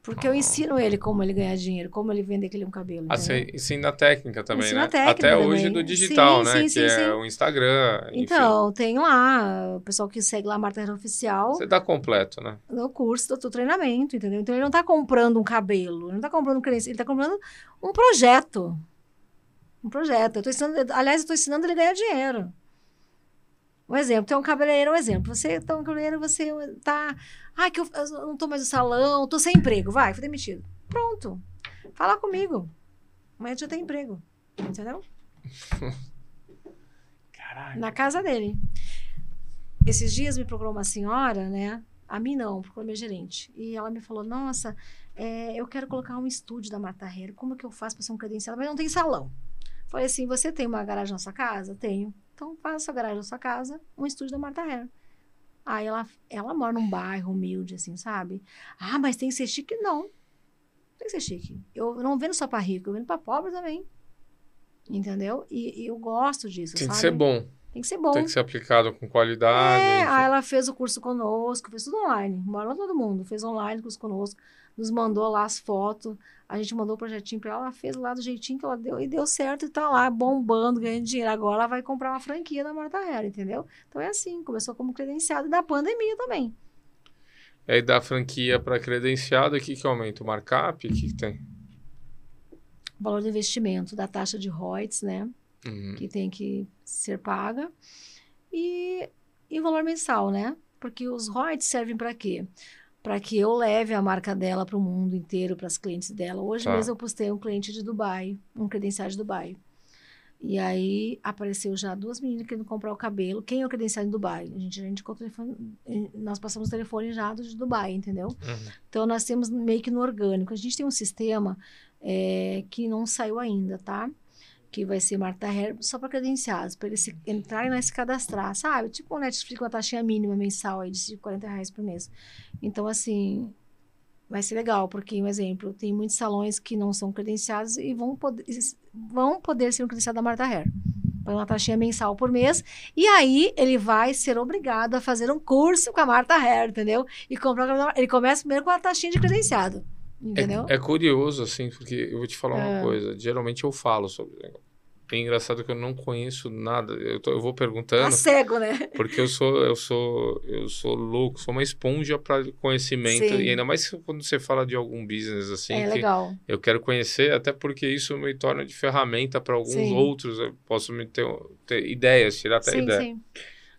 Porque eu ensino ele como ele ganhar dinheiro, como ele vender aquele um cabelo. Entendeu?
ensina a técnica também, né?
técnica
Até hoje
também.
do digital,
Sim,
né?
sim,
que
sim,
é o Instagram. enfim.
Então, tem lá, o pessoal que segue lá a Marta Hair Oficial,
Você dá completo, né?
no curso do, do treinamento, entendeu? Então ele não está comprando um cabelo, ele não está comprando um credencial, ele está comprando um projeto. Um projeto. Eu tô ensinando, aliás, eu estou ensinando ele a ganhar dinheiro. Um exemplo, tem um cabeleireiro, um exemplo. Você tá um cabeleireiro, você tá. Ah, que eu, eu não estou mais no salão, estou sem emprego. Vai, fui demitido. Pronto. Fala comigo. Amanhã já tem emprego. Entendeu?
Caralho.
na casa dele. Esses dias me procurou uma senhora, né? A mim não, procurou minha gerente. E ela me falou: Nossa, é, eu quero colocar um estúdio da Marta Herrera. Como que eu faço para ser um credenciado? Mas não tem salão. Falei assim: Você tem uma garagem na sua casa? Tenho. Então faça a garagem na sua casa, um estúdio da Marta Herrera. Aí ela, ela mora num bairro humilde, assim, sabe? Ah, mas tem que ser chique? Não. Tem que ser chique. Eu não vendo só para rico, eu vendo para pobre também. Entendeu? E, e eu gosto disso,
Tem que
sabe?
ser bom.
Tem que ser bom.
Tem que ser aplicado com qualidade.
É,
enfim.
aí ela fez o curso conosco, fez tudo online. Mora todo mundo, fez online curso conosco, nos mandou lá as fotos, a gente mandou o projetinho pra ela, ela fez lá do jeitinho que ela deu e deu certo e tá lá bombando, ganhando dinheiro. Agora ela vai comprar uma franquia da Marta Hera, entendeu? Então é assim, começou como credenciado e da pandemia também.
Aí da franquia para credenciado, o que, que aumenta? O markup? O que, que tem?
O valor do investimento, da taxa de royalties, né?
Uhum.
que tem que ser paga e, e o valor mensal, né? Porque os royalties servem para quê? Para que eu leve a marca dela para o mundo inteiro, para as clientes dela. Hoje
Tá.
mesmo eu postei um cliente de Dubai, um credenciado de Dubai. E aí apareceu já duas meninas querendo comprar o cabelo. Quem é o credenciado em Dubai? A gente já indicou o telefone, nós passamos o telefone já do de Dubai, entendeu?
Uhum.
Então, nós temos meio que no orgânico. A gente tem um sistema é, que não saiu ainda, tá? Que vai ser Marta Hair só para credenciados, para eles se, entrarem lá e se cadastrar, sabe? Tipo o Netflix com a taxinha mínima mensal aí de 40 reais por mês. Então, assim, vai ser legal, porque, um exemplo, tem muitos salões que não são credenciados e vão poder, vão poder ser um credenciado da Marta Hair. Põe uma taxinha mensal por mês. E aí ele vai ser obrigado a fazer um curso com a Marta Hair, entendeu? E comprar. Ele começa primeiro com a taxinha de credenciado. Entendeu?
É, é curioso, assim, porque eu vou te falar uma
É.
coisa. Geralmente eu falo sobre o negócio. É engraçado que eu não conheço nada. Eu, tô- eu vou perguntando.
Tá cego, né?
Porque eu sou, eu sou, eu sou louco, sou uma esponja para conhecimento.
Sim.
E ainda mais quando você fala de algum business assim,
é legal.
eu quero conhecer, até porque isso me torna de ferramenta para alguns
Sim.
outros. Eu posso me ter, ter ideias, tirar até
Sim,
ideia.
sim.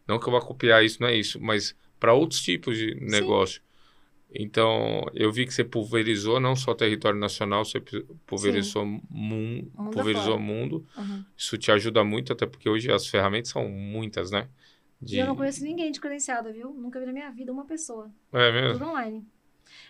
Não que eu vá copiar isso, não é isso, mas para outros tipos de negócio. Então, eu vi que você pulverizou não só território nacional, você pu- pulverizou mundo,
Mundo
pulverizou
afora.
mundo.
Uhum.
Isso te ajuda muito, até porque hoje as ferramentas são muitas, né?
E eu não conheço ninguém de credenciado, viu? Nunca vi na minha vida uma pessoa.
É mesmo?
Tudo online.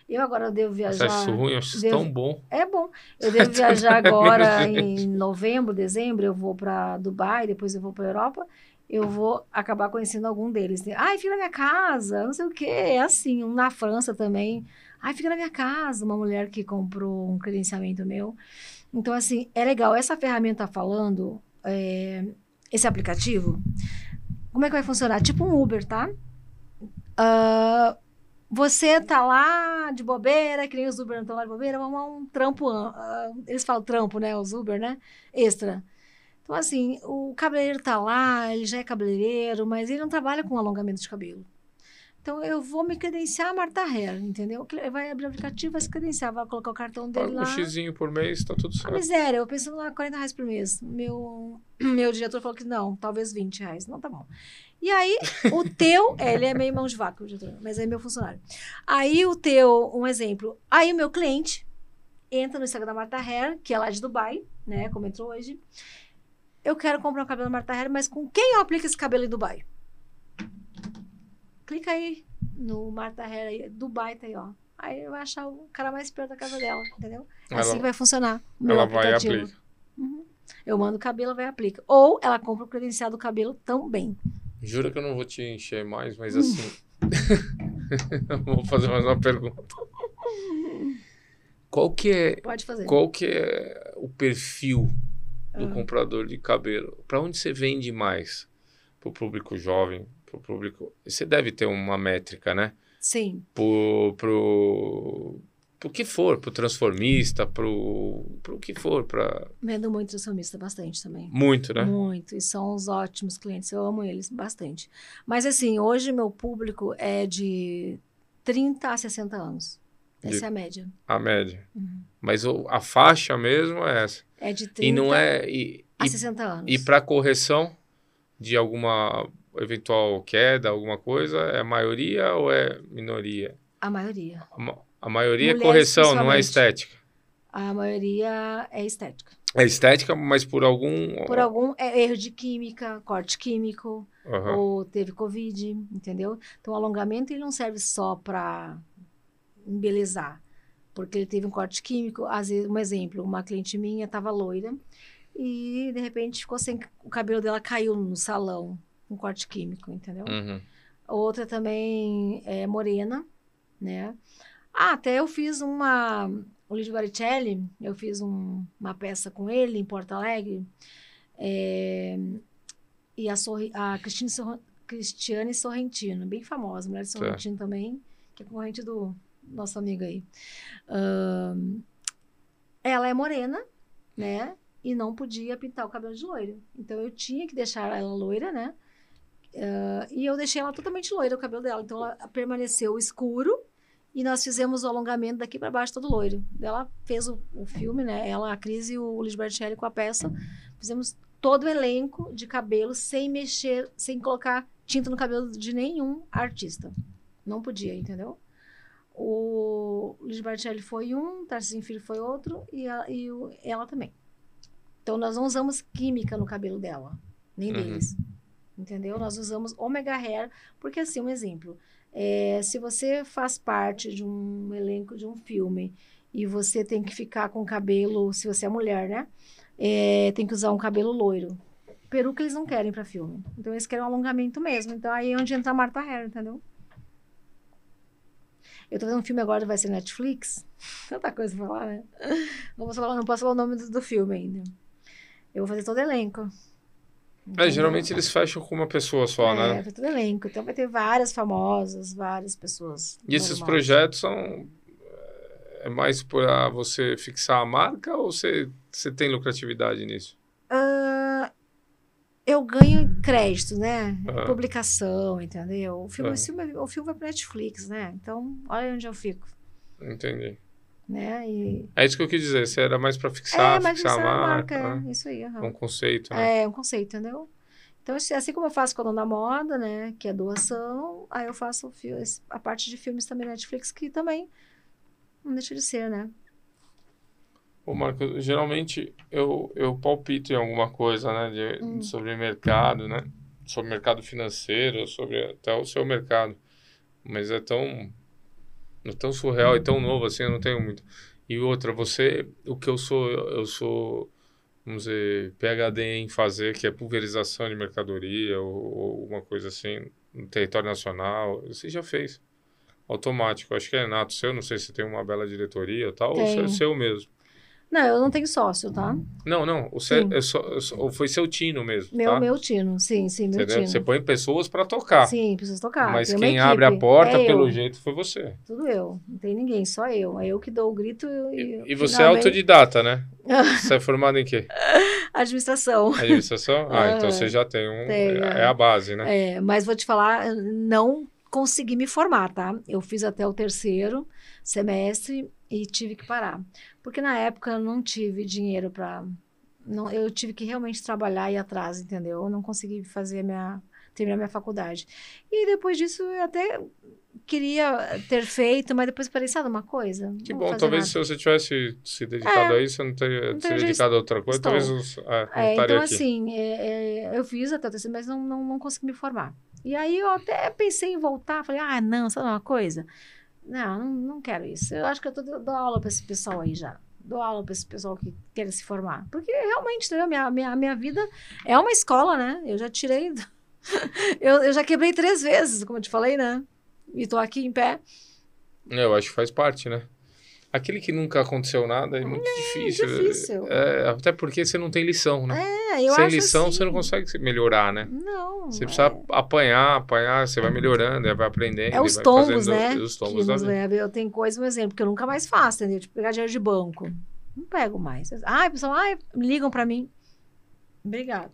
Eu agora devo viajar.
isso ruim? Eu acho isso
devo-
tão bom.
É bom. Eu devo viajar agora em novembro, dezembro. Eu vou para Dubai, depois eu vou para Europa. Eu vou acabar conhecendo algum deles. Ai, fica na minha casa, não sei o quê. É assim. Um na França também. Ai, fica na minha casa. Uma mulher que comprou um credenciamento meu. Então, assim, é legal. Essa ferramenta falando, é, esse aplicativo, como é que vai funcionar? Tipo um Uber, tá? Ah, você tá lá de bobeira, que nem os Uber não estão lá de bobeira, vamos a um trampo, ah, eles falam trampo, né, os Uber, né, extra. Então, assim, o cabeleireiro tá lá, ele já é cabeleireiro, mas ele não trabalha com alongamento de cabelo. Então, eu vou me credenciar a Marta Hair, entendeu? Ele Vai abrir o aplicativo, vai se credenciar, vai colocar o cartão dele
Paga
lá.
um xizinho por mês, tá tudo
A
certo.
miséria, eu pensando lá 40 reais por mês. Meu, meu diretor falou que não, talvez 20 reais. Não, tá bom. E aí, o teu, é, ele é meio mão de vaca, o diretor, mas é meu funcionário. Aí o teu, um exemplo, aí o meu cliente entra no Instagram da Marta Hair, que é lá de Dubai, né, como entrou hoje. Eu quero comprar um cabelo da Marta Hair, mas com quem eu aplico esse cabelo em Dubai? Clica aí no Marta aí, Dubai tá aí, ó. Aí vai achar o cara mais perto da casa dela, entendeu? É
Ela-
assim que vai funcionar.
Ela vai e aplica.
Eu mando o cabelo, vai e aplica. Ou ela compra o credenciado do cabelo também.
Jura que eu não vou te encher mais, mas assim. vou fazer mais uma pergunta. Qual que é,
Pode fazer.
qual que é o perfil do
Ah.
comprador de cabelo? Para onde você vende mais? Para o público jovem, para o público. Você deve ter uma métrica, né?
Sim.
Pro, pro, pro que for, pro transformista, pro, pro que for, para
Vendo muito transformista, bastante também.
muito, né?
Muito. E são os ótimos clientes. Eu amo eles bastante. Mas assim, hoje meu público é de 30 a 60 anos. Essa
De-
é a média.
A média.
Uhum.
Mas o- a faixa mesmo é essa.
É de 30
E não é e,
a
e
60 anos.
E para correção de alguma eventual queda, alguma coisa, é maioria ou é minoria?
A maioria.
A, a maioria é
Mulheres,
correção, não é estética.
A maioria é estética.
É estética, mas por algum.
Por algum é erro de química, corte químico,
Aham.
ou teve Covid, entendeu? Então, o alongamento ele não serve só para embelezar, porque ele teve um corte químico. Às vezes, um exemplo, uma cliente minha estava loira e, de repente, ficou sem... O cabelo dela caiu no salão, um corte químico, entendeu?
Uhum.
Outra também é morena, né? Ah, até eu fiz uma... O Lídio Baricelli, eu fiz um- uma peça com ele em Porto Alegre. É, e a, Sorri, a Cristine Sorro- Cristiane Sorrentino, bem famosa, mulher de
Tá.
Sorrentino também, que é concorrente do nosso amigo aí. Ahn, ela é morena, né? E não podia pintar o cabelo de loiro. Então eu tinha que deixar ela loira, né? Ah, e eu deixei ela totalmente loira, o cabelo dela. Então ela permaneceu escuro e nós fizemos o alongamento daqui para baixo todo loiro. Ela fez o, o filme, né? Ela, a Cris e o Luiz Bertelli com a peça. Fizemos todo o elenco de cabelo sem mexer, sem colocar tinta no cabelo de nenhum artista. Não podia, entendeu? O Luiz Bertelli foi um, Tarcísio Filho foi outro e, ela, e o- ela também. Então nós não usamos química no cabelo dela, nem
Uhum.
deles. Entendeu? Nós usamos Omega Hair, porque assim, um exemplo. é, se você faz parte de um elenco de um filme e você tem que ficar com cabelo, se você é mulher, né? É, tem que usar um cabelo loiro. Peruca eles não querem para filme. Então eles querem um alongamento mesmo. Então aí é onde entra a Marta Hair, entendeu? Eu tô fazendo um filme agora, vai ser Netflix. Tanta coisa pra falar, né? Não posso falar, não posso falar o nome do, do filme ainda. Eu vou fazer todo elenco.
É, geralmente eles fecham com uma pessoa só,
é,
né?
vai todo elenco. Então vai ter várias famosas, várias pessoas.
E esses
normais.
projetos são. É mais para você fixar a marca ou você, você tem lucratividade nisso?
Ah, eu ganho crédito, né?
Ah.
Publicação, entendeu? O filme,
Ah.
o filme, o filme vai para Netflix, né? Então, olha onde eu fico,
Entendi.
né? E
É isso que eu quis dizer. Você era mais para fixar,
é,
fixar
é
a
uma
marca.
marca,
né?
é, isso aí. aham.
Um conceito, né?
É um conceito, entendeu? Então, assim assim como eu faço com a Dona Moda, né? Que é doação, aí eu faço a parte de filmes também na Netflix, que também não deixa de ser, né?
Ô, Marco, geralmente eu, eu palpito em alguma coisa, né? de-
Hum.
Sobre mercado, né? Sobre mercado financeiro, sobre até o seu mercado. Mas é tão, é tão surreal e tão novo assim, eu não tenho muito. E outra, você, o que eu sou, eu sou, vamos dizer, PhD em fazer, que é pulverização de mercadoria ou, ou uma coisa assim, no território nacional. Você já fez. Automático. Acho que é nato seu, não sei se tem uma bela diretoria e tal, ou se é seu mesmo.
Não, eu não tenho sócio, tá?
Não, não. O seu, é só, é só- foi seu tino mesmo,
Meu,
tá?
meu tino, sim, sim, meu tino.
Você põe pessoas para tocar.
Sim, preciso tocar.
mas
tem
quem abre a porta,
É
pelo
eu,
jeito, foi você.
Tudo eu. Não tem ninguém, só eu. É eu que dou o grito e.
E, e você é
finalmente-
autodidata, né? Você é formado em quê?
Administração.
Administração? Ah, então
Ah,
você já tem um.
tenho,
é
é.
a base, né?
É, mas vou te falar, não consegui me formar, tá? Eu fiz até o terceiro semestre e tive que parar. Porque na época eu não tive dinheiro para. Não, eu tive que realmente trabalhar e atrás, entendeu? Eu não consegui fazer a minha, terminar minha faculdade. E depois disso eu até queria ter feito, mas depois parei, sabe uma coisa?
Que bom, talvez
nada.
se você tivesse se dedicado a isso, você não teria
Não
se dedicado a outra coisa,
estou.
talvez os- é, não
É, então,
aqui.
assim, é, é, eu fiz até o terceiro, mas não, não, não consegui me formar. E aí eu até pensei em voltar, falei, ah, não, sabe uma coisa? Não, não, quero isso. Eu acho que eu tô, dou aula para esse pessoal aí já. Dou aula para esse pessoal que quer se formar. Porque realmente, entendeu? Minha, minha, minha vida é uma escola, né? Eu já tirei. eu, eu já quebrei três vezes, como eu te falei, né? E tô aqui em pé.
É, Eu acho que faz parte, né? Aquele que nunca aconteceu nada é muito difícil.
difícil.
É, até porque você não tem lição, né?
É, eu
Sem
acho
lição
assim,
você não consegue se melhorar, né?
Não.
Você
é-
precisa apanhar, apanhar, você vai melhorando, vai aprendendo.
É os tombos, né?
Os
que
tombos da
nos
vida.
leva. Eu tenho coisa, por exemplo, que eu nunca mais faço, entendeu? Tipo, pegar dinheiro de banco. Não pego mais. Ai, pessoal, ai, ligam pra mim. Obrigado.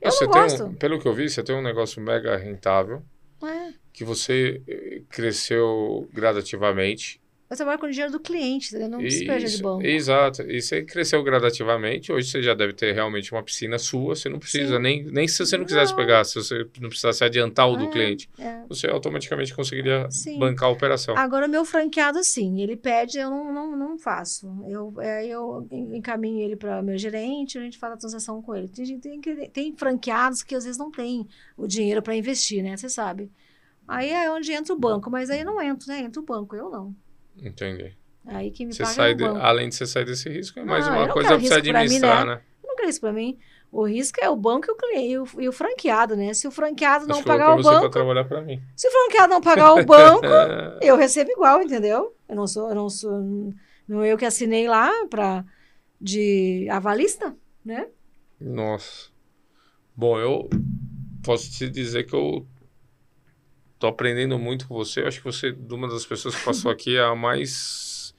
Eu
Você
não
tem
gosto.
um, pelo que eu vi, você tem um negócio mega rentável,
É.
que você eh, cresceu gradativamente.
Eu trabalho com o dinheiro do cliente, entendeu? Não despeja de banco.
Exato. E você cresceu gradativamente. Hoje você já deve ter realmente uma piscina sua. Você não precisa,
Sim.
nem, nem se você não quisesse
Não.
pegar, se você não precisasse adiantar o do
É.
cliente,
É.
você automaticamente conseguiria
Sim.
bancar a operação.
Agora, o meu franqueado, sim. Ele pede, eu não, não, não faço. Eu, é, eu encaminho ele para meu gerente, a gente faz a transação com ele. Tem, tem, tem franqueados que às vezes não tem o dinheiro para investir, né? Você sabe. Aí é onde entra o banco, mas aí eu não entro, né? Entra o banco, eu não.
Entendi.
Aí quem me
Você
paga é
de- além de você sair desse risco, é mais
eu
uma coisa
quero
pra você
pra mim,
administrar,
né?
né?
Eu não quero isso para mim. O risco é o banco e o cliente e o, e o franqueado, né? Se o franqueado não
que
pagar
pra
o
você pra
banco,
trabalhar pra mim.
se o franqueado não pagar o banco,
É,
eu recebo igual, entendeu? Eu não sou, eu não sou, não eu que assinei lá para de avalista, né?
Nossa. Bom, eu posso te dizer que eu tô aprendendo muito com você. Eu acho que você, de uma das pessoas que passou aqui, é a mais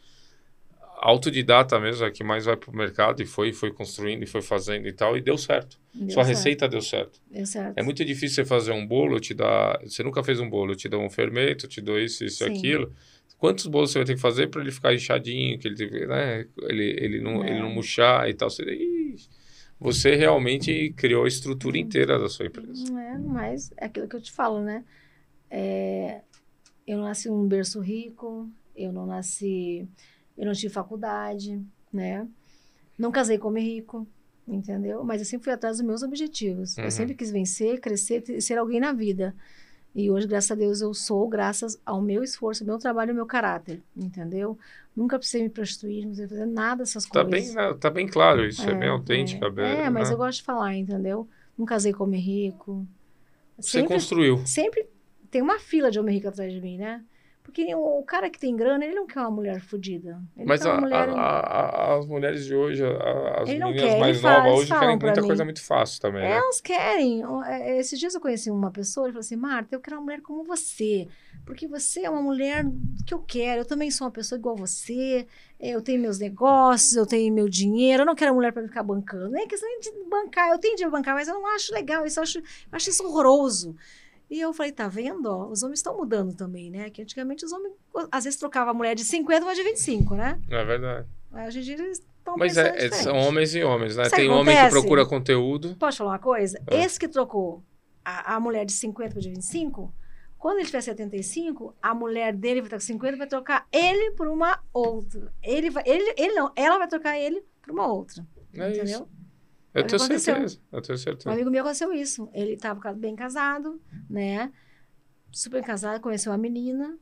autodidata mesmo, a que mais vai pro mercado e foi, foi construindo e foi fazendo e tal, e deu certo.
Deu
Sua
certo,
receita deu certo.
Deu certo.
É muito difícil você fazer um bolo, te dá. Você nunca fez um bolo, eu te dou um fermento, te dou isso, isso e
Sim.
aquilo. Quantos bolos você vai ter que fazer para ele ficar inchadinho, que ele, né, ele, ele, não,
É.
ele não murchar e tal? Você, você realmente criou a estrutura inteira da sua empresa.
Não é, mas é aquilo que eu te falo, né? É, eu não nasci num berço rico, eu não nasci, eu não tive faculdade, né? Não casei com homem rico, entendeu? Mas eu sempre fui atrás dos meus objetivos.
Uhum.
Eu sempre quis vencer, crescer, ser alguém na vida. E hoje, graças a Deus, eu sou graças ao meu esforço, ao meu trabalho e ao meu caráter, entendeu? Nunca precisei me prostituir, não precisei fazer nada dessas
Tá
coisas.
bem, né, tá bem claro isso, é, bem autêntico.
É,
bem,
É, mas
né?
eu gosto de falar, entendeu? Não casei com homem rico.
Você
Sempre,
construiu.
sempre tem uma fila de homem rico atrás de mim, né? Porque o, o cara que tem grana, ele não quer uma mulher fodida.
Mas a-
mulher...
a- a- as mulheres de hoje, as
Ele não
meninas
quer,
mais novas hoje querem muita
mim.
coisa muito fácil também, né?
Elas querem. É, Esses dias eu conheci uma pessoa, ele falou assim, Marta, eu quero uma mulher como você, porque você é uma mulher que eu quero, eu também sou uma pessoa igual você, eu tenho meus negócios, eu tenho meu dinheiro, eu não quero uma mulher para ficar bancando, nem questão de bancar, eu tenho dinheiro bancar, mas eu não acho legal, isso eu acho, eu acho isso horroroso. E eu falei, tá vendo? ó, os homens estão mudando também, né? Que antigamente os homens, às vezes, trocavam a mulher de 50 para de 25, né?
É verdade.
Hoje em dia eles estão
Mas é, é- são homens e homens, né?
Sabe
Tem
que
homem que procura conteúdo.
Posso falar uma coisa?
Ah.
Esse que trocou a, a mulher de 50 para de 25, quando ele tiver 75, a mulher dele vai estar com 50 vai trocar ele por uma outra. Ele vai, ele, ele não, ela vai trocar ele por uma outra.
É
entendeu?
isso. Eu tenho
aconteceu.
certeza. Eu tenho
Um
certeza.
amigo meu aconteceu isso. Ele estava bem casado, né? Super casado, conheceu uma menina,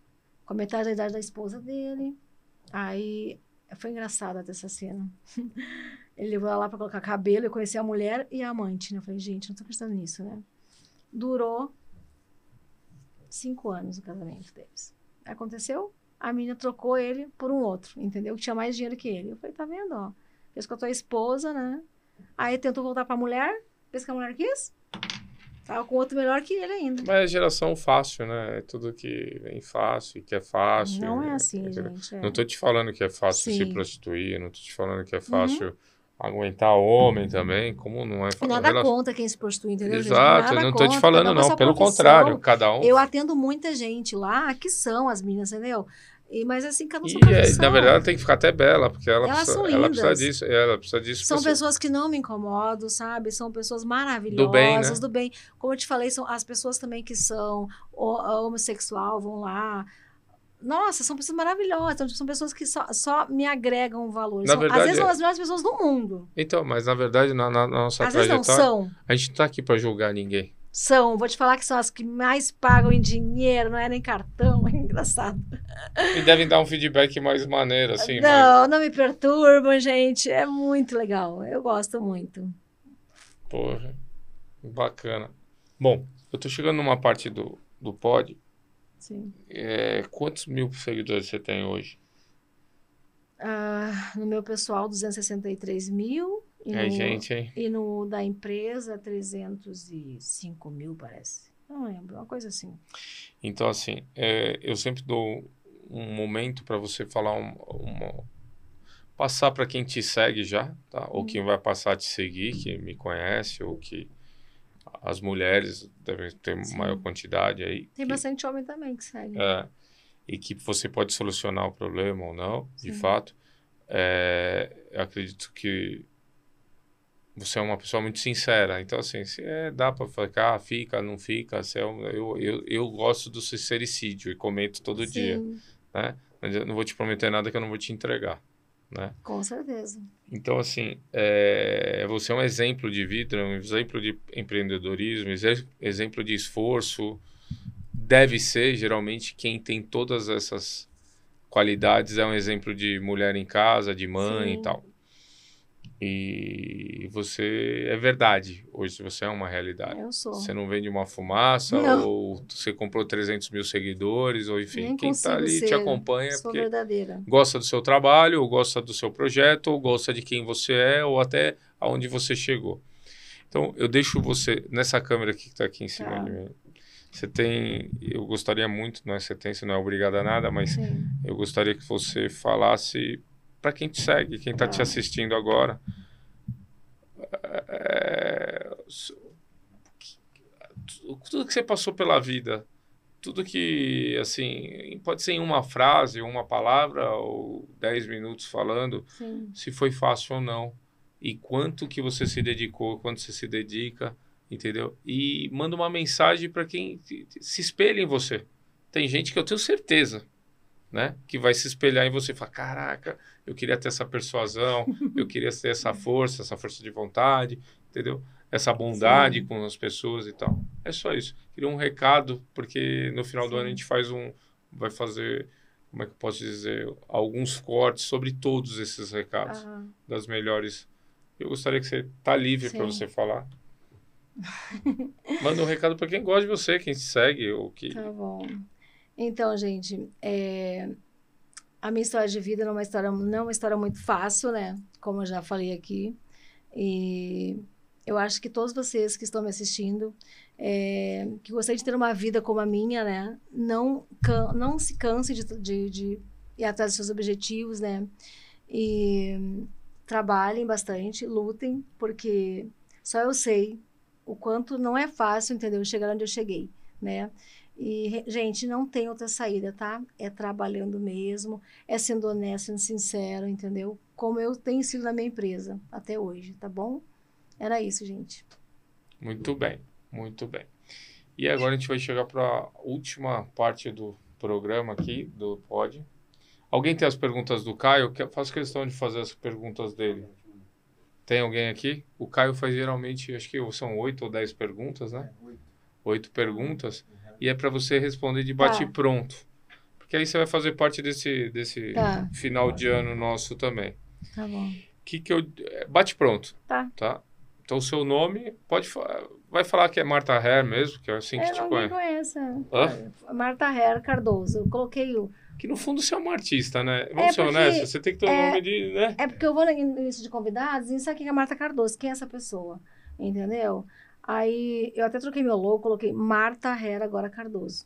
com a metade da idade da esposa dele. Aí foi engraçado até essa cena. Ele levou ela lá para colocar cabelo, eu conheci a mulher e a amante, né? Eu falei, gente, não tô pensando nisso, né? Durou cinco anos o casamento deles. Aconteceu, a menina trocou ele por um outro, entendeu? Que tinha mais dinheiro que ele. Eu falei, tá vendo, ó? Fez com a tua esposa, né? Aí tentou voltar pra mulher, fez que a mulher quis. Tava com outro melhor que ele ainda.
Mas é geração fácil, né? É tudo que vem fácil, que é fácil.
Não é
né?
assim,
É-
gente. é.
Não tô te falando que é fácil se
Sim. Uhum.
prostituir, não tô te falando que é fácil aguentar homem também, como não é fácil.
Nada
Rela-
contra quem se prostitui, entendeu? gente?
Exato,
Nada
não tô te falando não, pelo contrário, cada um.
Eu atendo muita gente lá que são as meninas, entendeu? E, mas assim, cada um sua
E, é,
profissão.
na verdade, ela tem que ficar até bela, porque ela,
Elas
precisa, ela precisa disso. Ela precisa disso.
São
ser-
pessoas que não me incomodam, sabe? São pessoas maravilhosas,
Do bem, né?
do bem. Como eu te falei, são as pessoas também que são ho- homossexual, vão lá. Nossa, são pessoas maravilhosas. Então, são pessoas que só, só me agregam valor. São,
verdade,
às vezes
é-
são as melhores pessoas do mundo.
Então, mas na verdade, na, na- nossa
às vezes não
trajetória,
são.
a gente não tá aqui pra julgar ninguém.
São. Vou te falar que são as que mais pagam em dinheiro, não é nem cartão. É engraçado.
E devem dar um feedback mais maneiro, assim.
não, não me perturbam, gente. É muito legal. Eu gosto muito.
Porra, bacana. Bom, eu tô chegando numa parte do, do pod.
Sim.
É, quantos mil seguidores você tem hoje?
Ah, no meu pessoal, 263 mil. E
É,
no,
gente, hein?
E no da empresa, 305 mil, parece. Não lembro, uma coisa assim.
Então, assim, é, eu sempre dou um momento para você falar um, uma- passar para quem te segue já, tá? Ou
Uhum.
quem vai passar a te seguir, que me conhece, ou que as mulheres devem ter
Sim.
maior quantidade aí.
Tem
que-
bastante homem também que segue.
É, e que você pode solucionar o problema ou não, de
Sim.
fato. É, eu acredito que você é uma pessoa muito sincera. Então, assim, se é, dá para ficar, fica, não fica. Se é eu, eu, eu gosto do sincericídio e comento todo dia.
Sim,
Mas eu não vou te prometer nada que eu não vou te entregar. Né?
com certeza.
Então, assim, é, você é um exemplo de vida, um exemplo de empreendedorismo, exe- exemplo de esforço. Deve ser, geralmente, quem tem todas essas qualidades é um exemplo de mulher em casa, de mãe
Sim.
e tal. E você é verdade. Hoje você é uma realidade.
Eu sou.
Você não vende uma fumaça,
Não.
ou você comprou 300 mil seguidores, ou enfim,
Nem
quem está ali te
ser.
acompanha é
Sou
porque
verdadeira.
gosta do seu trabalho, ou gosta do seu projeto, ou gosta de quem você é, ou até aonde você chegou. Então, eu deixo você nessa câmera aqui que está aqui em cima
Tá.
de mim. Você tem, eu gostaria muito, não é? Você tem, você não é obrigado a nada, mas
Sim.
eu gostaria que você falasse para quem te segue, quem está te
Tá.
assistindo agora. É, tudo que você passou pela vida, tudo que, assim, pode ser em uma frase, uma palavra, ou dez minutos falando,
Sim.
se foi fácil ou não, e quanto que você se dedicou, quanto você se dedica, entendeu? E manda uma mensagem para quem se espelha em você. Tem gente que eu tenho certeza, né, que vai se espelhar em você e falar, caraca, eu queria ter essa persuasão, eu queria ter essa força, essa força de vontade, entendeu? Essa bondade
Sim.
com as pessoas e tal. É só isso. Queria um recado, porque no final do
Sim.
ano a gente faz um, vai fazer, como é que eu posso dizer, alguns cortes sobre todos esses recados
Ah,
das melhores. Eu gostaria que você tá livre para você falar. Manda um recado para quem gosta de você, quem te segue ou que
tá bom. Então, gente, é, a minha história de vida não é uma história, não é uma história muito fácil, né? Como eu já falei aqui. E eu acho que todos vocês que estão me assistindo, é, que gostariam de ter uma vida como a minha, né? Não, can- não se canse de, de, de ir atrás dos seus objetivos, né? E trabalhem bastante, lutem, porque só eu sei o quanto não é fácil, entendeu? Chegar onde eu cheguei, né? E, gente, não tem outra saída, tá? É trabalhando mesmo, é sendo honesto, sendo sincero, entendeu? Como eu tenho sido na minha empresa até hoje, tá bom? Era isso, gente.
Muito bem, muito bem. E agora a gente vai chegar para a última parte do programa aqui, do pod. Alguém tem as perguntas do Caio? Que- Faço questão de fazer as perguntas dele. Tem alguém aqui? O Caio faz geralmente, acho que são oito ou dez perguntas, né? Oito perguntas. E é para você responder de bate
Tá.
pronto. Porque aí você vai fazer parte desse, desse
Tá.
final de ano nosso também.
Tá bom.
que que eu é, bate pronto
Tá.
tá então o seu nome pode vai falar que é Marta Herr mesmo que é assim que
É,
te conhece
conhece.
Hã?
Marta Herr Cardoso. Eu coloquei o.
que no fundo você é uma artista né vamos
É
ser honestos você tem que ter um
é-
nome de né
É porque eu vou no início de convidados e sabe quem é Marta Cardoso? Quem é essa pessoa? Entendeu? Aí eu até troquei meu logo, coloquei Marta Herr agora Cardoso.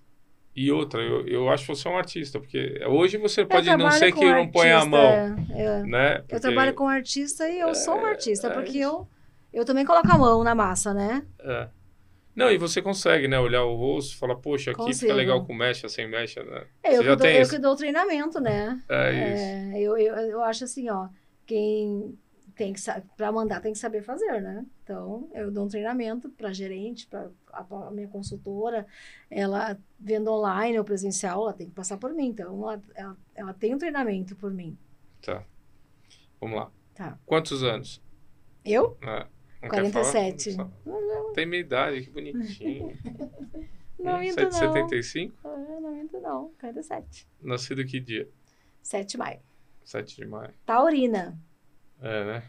e outra eu, eu acho que você é um artista porque hoje você pode
eu
não ser que não põe a mão
é, é.
né
Eu
Porque,
trabalho com artista e eu sou um artista,
é
porque
isso.
eu, eu também coloco a mão na massa, né?
é. não e você consegue né olhar o rosto falar poxa aqui fica
Consigo.
legal com mecha sem mecha né
É, eu,
já
que dou, eu que dou o treinamento, né?
é, isso
É, eu, eu, eu acho assim, ó, quem tem que para mandar tem que saber fazer, né? Então, eu dou um treinamento para gerente, para a, a minha consultora, ela vendo online ou presencial, ela tem que passar por mim. Então, ela, ela, ela tem um treinamento por mim.
tá vamos lá
Tá.
quantos anos
Eu?
É. Não quer falar?
47.
Não. Tem minha idade, que bonitinho.
Não
Hum,
minto,
é
não.
75?
Ah, não minto, não. 47.
Nascido que dia?
7 de maio.
7 de maio.
Taurina.
É, né?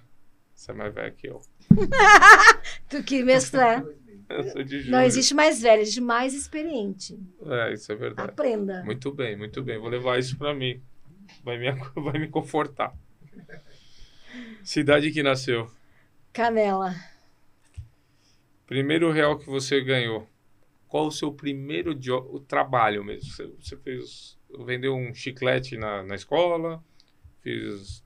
Você é mais velho que eu.
Tu que mês tu é?
Eu sou de julho.
Não existe mais velho, existe mais experiente.
É, isso é verdade.
Aprenda.
Muito bem, muito bem. Vou levar isso pra mim. Vai me, vai me confortar. Cidade que nasceu.
Canela.
Primeiro real que você ganhou. Qual o seu primeiro o trabalho mesmo? Você, você fez. Vendeu um chiclete na, na escola? Fez.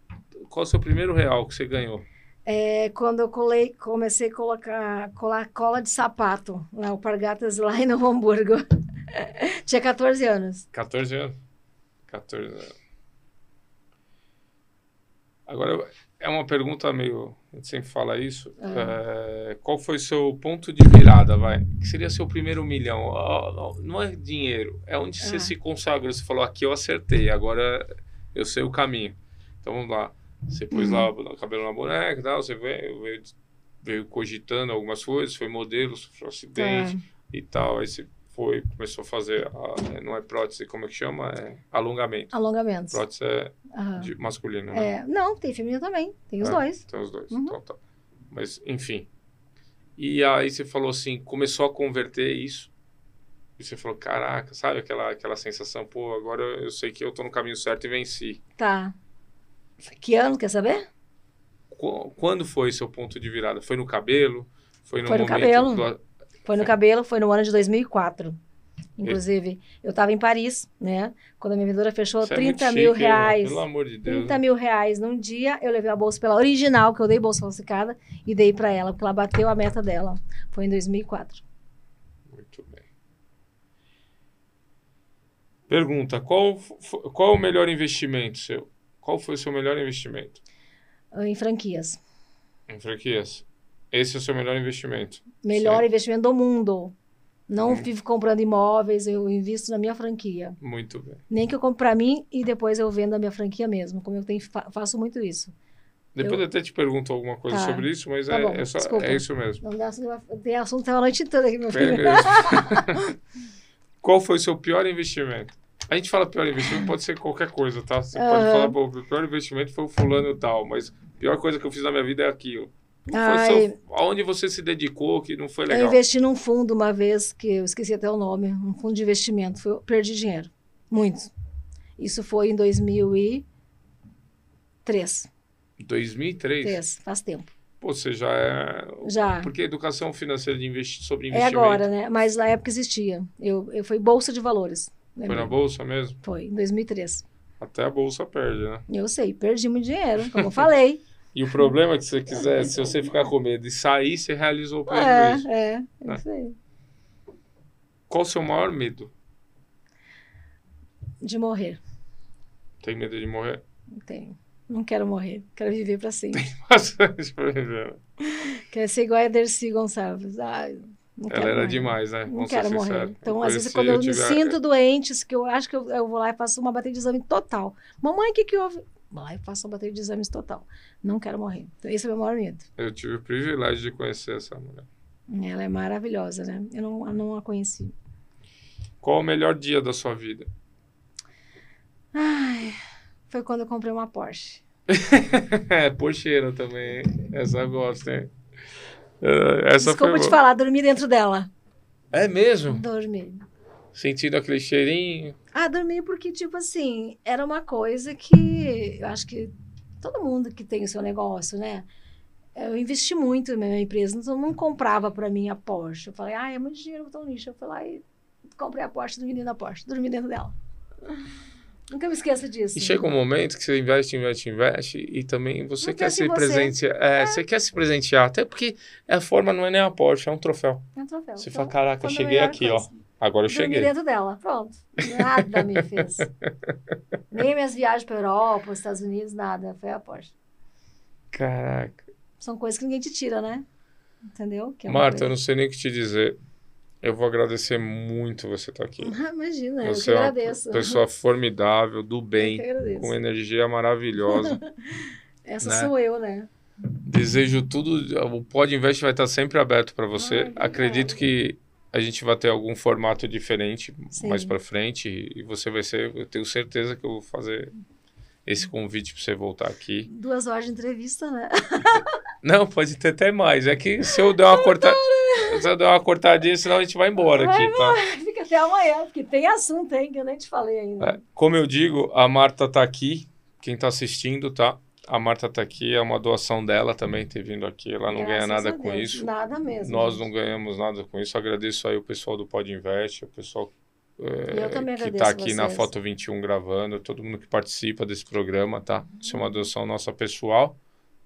Qual o seu primeiro real que você ganhou?
É, quando eu colei, comecei a colocar colar cola de sapato na Alpargatas lá em Novo Hamburgo. Tinha 14 anos.
14 anos? 14 anos. Agora, é uma pergunta meio. A gente sempre fala isso. É, qual foi seu ponto de virada, vai? Que seria seu primeiro milhão? Não, é dinheiro, é onde você
Ah.
se consagrou. Você falou, aqui eu acertei, agora eu sei o caminho. Então vamos lá. Você pôs lá o cabelo na boneca e tal, você veio, veio, veio cogitando algumas coisas, foi modelo, sofreu acidente e tal. Aí você foi, começou a fazer, a- não é prótese, como é que chama? É alongamento.
Alongamentos.
Prótese é de masculino, né?
É, não, tem feminino também. Tem os
É,
dois.
Tem os dois,
Uhum.
então tá. Mas, enfim. E aí você falou assim, começou a converter isso. E você falou, caraca, sabe aquela, aquela sensação, pô, agora eu sei que eu tô no caminho certo e venci.
Tá. Que ano, quer saber?
Qu- Quando foi seu ponto de virada? Foi no cabelo? Foi no
Foi no cabelo.
do-
Foi no cabelo, foi no ano de 2004. Inclusive, eu estava em Paris, né? Quando a minha vendedora fechou
é muito
30 mil
chique, hein, mano?
reais.
Pelo amor de Deus.
30 mil reais num dia, eu levei a bolsa pela original, que eu dei bolsa falsificada, e dei pra ela, porque ela bateu a meta dela. Foi em 2004.
Muito bem. Pergunta: qual, qual é o melhor investimento seu? Qual foi o seu melhor investimento?
Em franquias.
Em franquias. Esse é o seu melhor investimento.
Melhor
Sim.
investimento do mundo. Não
Hum.
vivo comprando imóveis, eu invisto na minha franquia.
Muito bem.
Nem que eu compre pra mim e depois eu vendo a minha franquia mesmo, como eu tenho, fa- faço muito isso.
Depois eu até te pergunto alguma coisa
Tá.
sobre isso, mas
Tá
é,
bom,
é, só- é isso mesmo.
Não dá, tem assunto até a noite toda aqui, meu filho.
Qual foi o seu pior investimento? A gente fala pior investimento, pode ser qualquer coisa, tá? Você pode
Aham.
falar, pô, o pior investimento foi o fulano e tal, mas a pior coisa que eu fiz na minha vida é aquilo.
Ai,
aonde você se dedicou que não foi
Eu
legal?
investi num fundo uma vez, que eu esqueci até o nome, um fundo de investimento. Foi, eu perdi dinheiro. Muito. Isso foi em 2003.
2003?
Três, faz tempo.
Pô, você já é...
Já.
Porque educação financeira de investi... sobre
É
investimento
agora, né? Mas na época existia. Eu, eu foi Bolsa de Valores.
Foi
lembra?
na bolsa mesmo?
Foi, em 2003.
Até a bolsa perde, né?
Eu sei, perdi muito dinheiro, como eu falei.
E o problema é que se você quiser, se você ficar com medo de sair, você realizou o prejuízo.
É, é,
Né?
isso aí.
Qual o seu maior medo?
De morrer.
Tem medo de morrer?
Tenho. Não quero morrer. Quero viver para sempre.
Bastante pra viver. né?
Quero ser igual a Dercy Gonçalves. Ai, não
Ela era
morrer.
demais, né?
Não
Vamos
quero morrer. Então,
Eu
às vezes, quando eu, me
tive a-
sinto doente, que eu acho que eu, eu vou lá e faço uma bateria de exame total. Mamãe, o que, que houve? Vou lá e faço uma bateria de exames total. Não quero morrer. Então, esse é o meu maior medo.
Eu tive o privilégio de conhecer essa mulher.
Ela é maravilhosa, né? Eu não, eu não a conheci.
Qual o melhor dia da sua vida?
Ai, foi quando eu comprei uma Porsche.
é, Porcheira também? Essa eu gosto, hein? É, Essa
Desculpa
foi
te falar, dormi dentro dela.
É mesmo?
Dormi.
Sentindo aquele cheirinho.
Ah, dormi porque, tipo assim, era uma coisa que eu acho que todo mundo que tem o seu negócio, né? Eu investi muito na minha empresa, então eu não comprava para mim a Porsche. Eu falei, ah, é muito dinheiro, botar no lixo. Eu fui lá e comprei a Porsche, dormi dentro da Porsche, dormi dentro dela. Nunca me esqueça disso.
E chega um momento que você investe, investe, investe e também você
Não
quer se
você.
presentear. É, você quer se presentear, até porque a forma não é nem a Porsche, é um troféu.
É um troféu.
Você
Então,
fala, caraca, cheguei aqui,
coisa.
ó. Agora eu
Dormi
cheguei.
dentro dela, pronto. Nada me fez. Nem minhas viagens para Europa, os Estados Unidos, nada. Foi a Porsche.
Caraca.
São coisas que ninguém te tira, né? Entendeu? Que é
Marta, eu não sei nem o que te dizer. Eu vou agradecer muito você estar aqui.
Imagina,
Você
eu
é
que
uma
agradeço.
pessoa formidável, do
Eu que
bem, com energia maravilhosa.
Essa
né?
sou eu, né?
Desejo tudo. O Pod Invest vai estar sempre aberto para você. Acredito que a gente vai ter algum formato diferente
Sim.
mais para frente e você vai ser. Eu tenho certeza que eu vou fazer esse convite para você voltar aqui.
Duas horas de entrevista, né?
Não, pode ter até mais. É que se eu der uma cortada, eu der uma cortadinha, senão a gente vai embora aqui, tá?
Fica até amanhã, porque tem assunto, hein, que eu nem te falei ainda.
É, como eu digo, a Marta tá aqui. Quem tá assistindo, tá? A Marta tá aqui, é uma doação dela também ter vindo aqui. Ela não ganha
Graças
nada
a
com isso.
Nada mesmo.
Nós
gente.
não ganhamos nada com isso. Agradeço aí o pessoal do Pod Invest, o pessoal é, que
agradeço
tá aqui na
vocês.
Foto 21 gravando, todo mundo que participa desse programa, tá? Isso é uma doação nossa pessoal,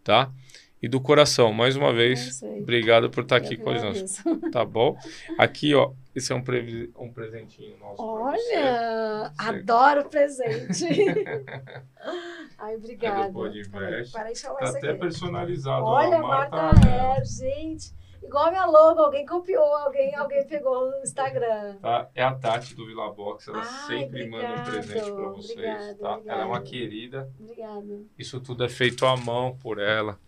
tá? E do coração, mais uma
Eu
vez,
sei.
obrigado por estar
Eu
aqui
que
com nós, tá bom? Aqui, ó, esse é um, previ- um presentinho nosso.
Olha, adoro presente. Ai, obrigada.
É do Pod Invest.
Para de
Tá até
aqui.
personalizado. ó,
Olha,
a
Marta Hair, gente. Igual a minha logo, alguém copiou, alguém, alguém pegou no Instagram.
Tá? É a Tati do Vila Box, ela
Ai,
sempre manda um
obrigado,
presente pra vocês,
obrigada,
tá? Ela é uma querida.
Obrigada.
Isso tudo é feito à mão por ela.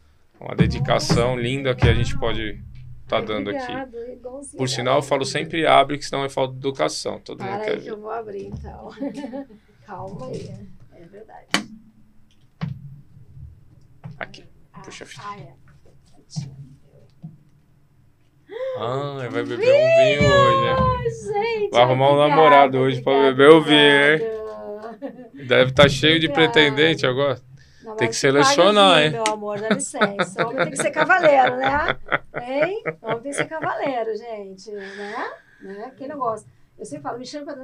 Uma dedicação linda que a gente pode estar dando aqui.
Obrigado, igualzinho.
Por sinal, eu falo sempre abre, que senão é falta de educação. Todo mundo
Para
quer
aí que eu vou abrir, então. Calma aí. É verdade.
Aqui.
Ah,
Puxa a fita.
Ah, é.
Ah, vai beber um vinho hoje, né?
Ai, gente.
Vai arrumar um
obrigada,
namorado hoje pra
obrigada,
beber o vinho, hein? Deve estar cheio de pretendente agora.
Não,
Tem que selecionar,
paga
hein?
Meu amor, dá licença. Homem tem que ser cavaleiro, né? Hein? Homem tem que ser cavaleiro, gente. Né? né? Quem não gosta? Eu sempre falo, me chama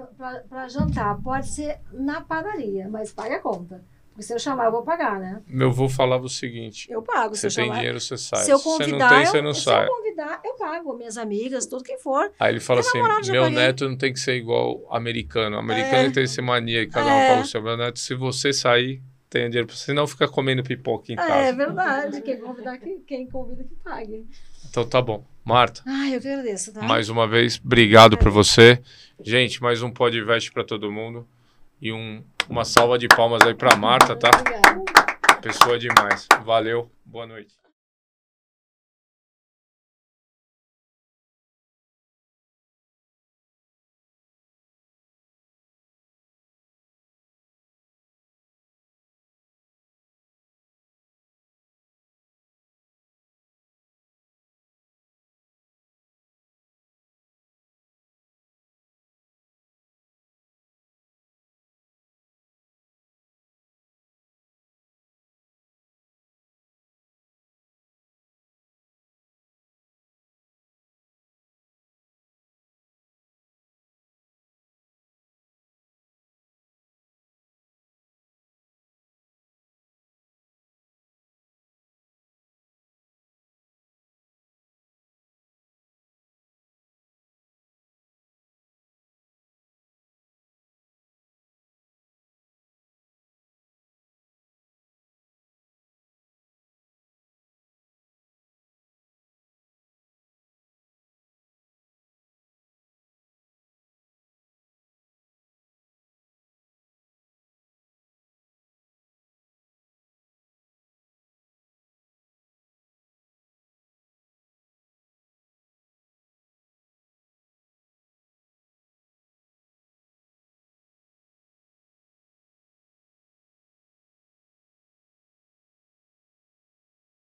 pra jantar. Pode ser na padaria, mas pague a conta. Porque se eu chamar, eu vou pagar, né?
Meu avô falava o seguinte:
Eu pago.
você
se eu
tem
chamar.
dinheiro, você sai.
Se eu
Se você
convidar,
não tem, você
eu,
não
se
sai.
eu convidar, eu pago. Minhas amigas, tudo quem for.
Aí ele fala assim: meu neto não tem que ser igual americano. Americano
É.
tem esse mania que cada um
É.
paga o seu. Meu neto, se você sair, tem dinheiro pra você. Senão fica comendo pipoca em
É,
casa.
verdade. Quem convidar, que- quem convida que pague.
Então tá bom. Marta,
Ai, eu que agradeço, tá?
mais uma vez, obrigado por você. Gente, mais um podcast pra todo mundo. E um, uma salva de palmas aí pra Marta, tá?
Obrigada.
Pessoa demais. Valeu. Boa noite.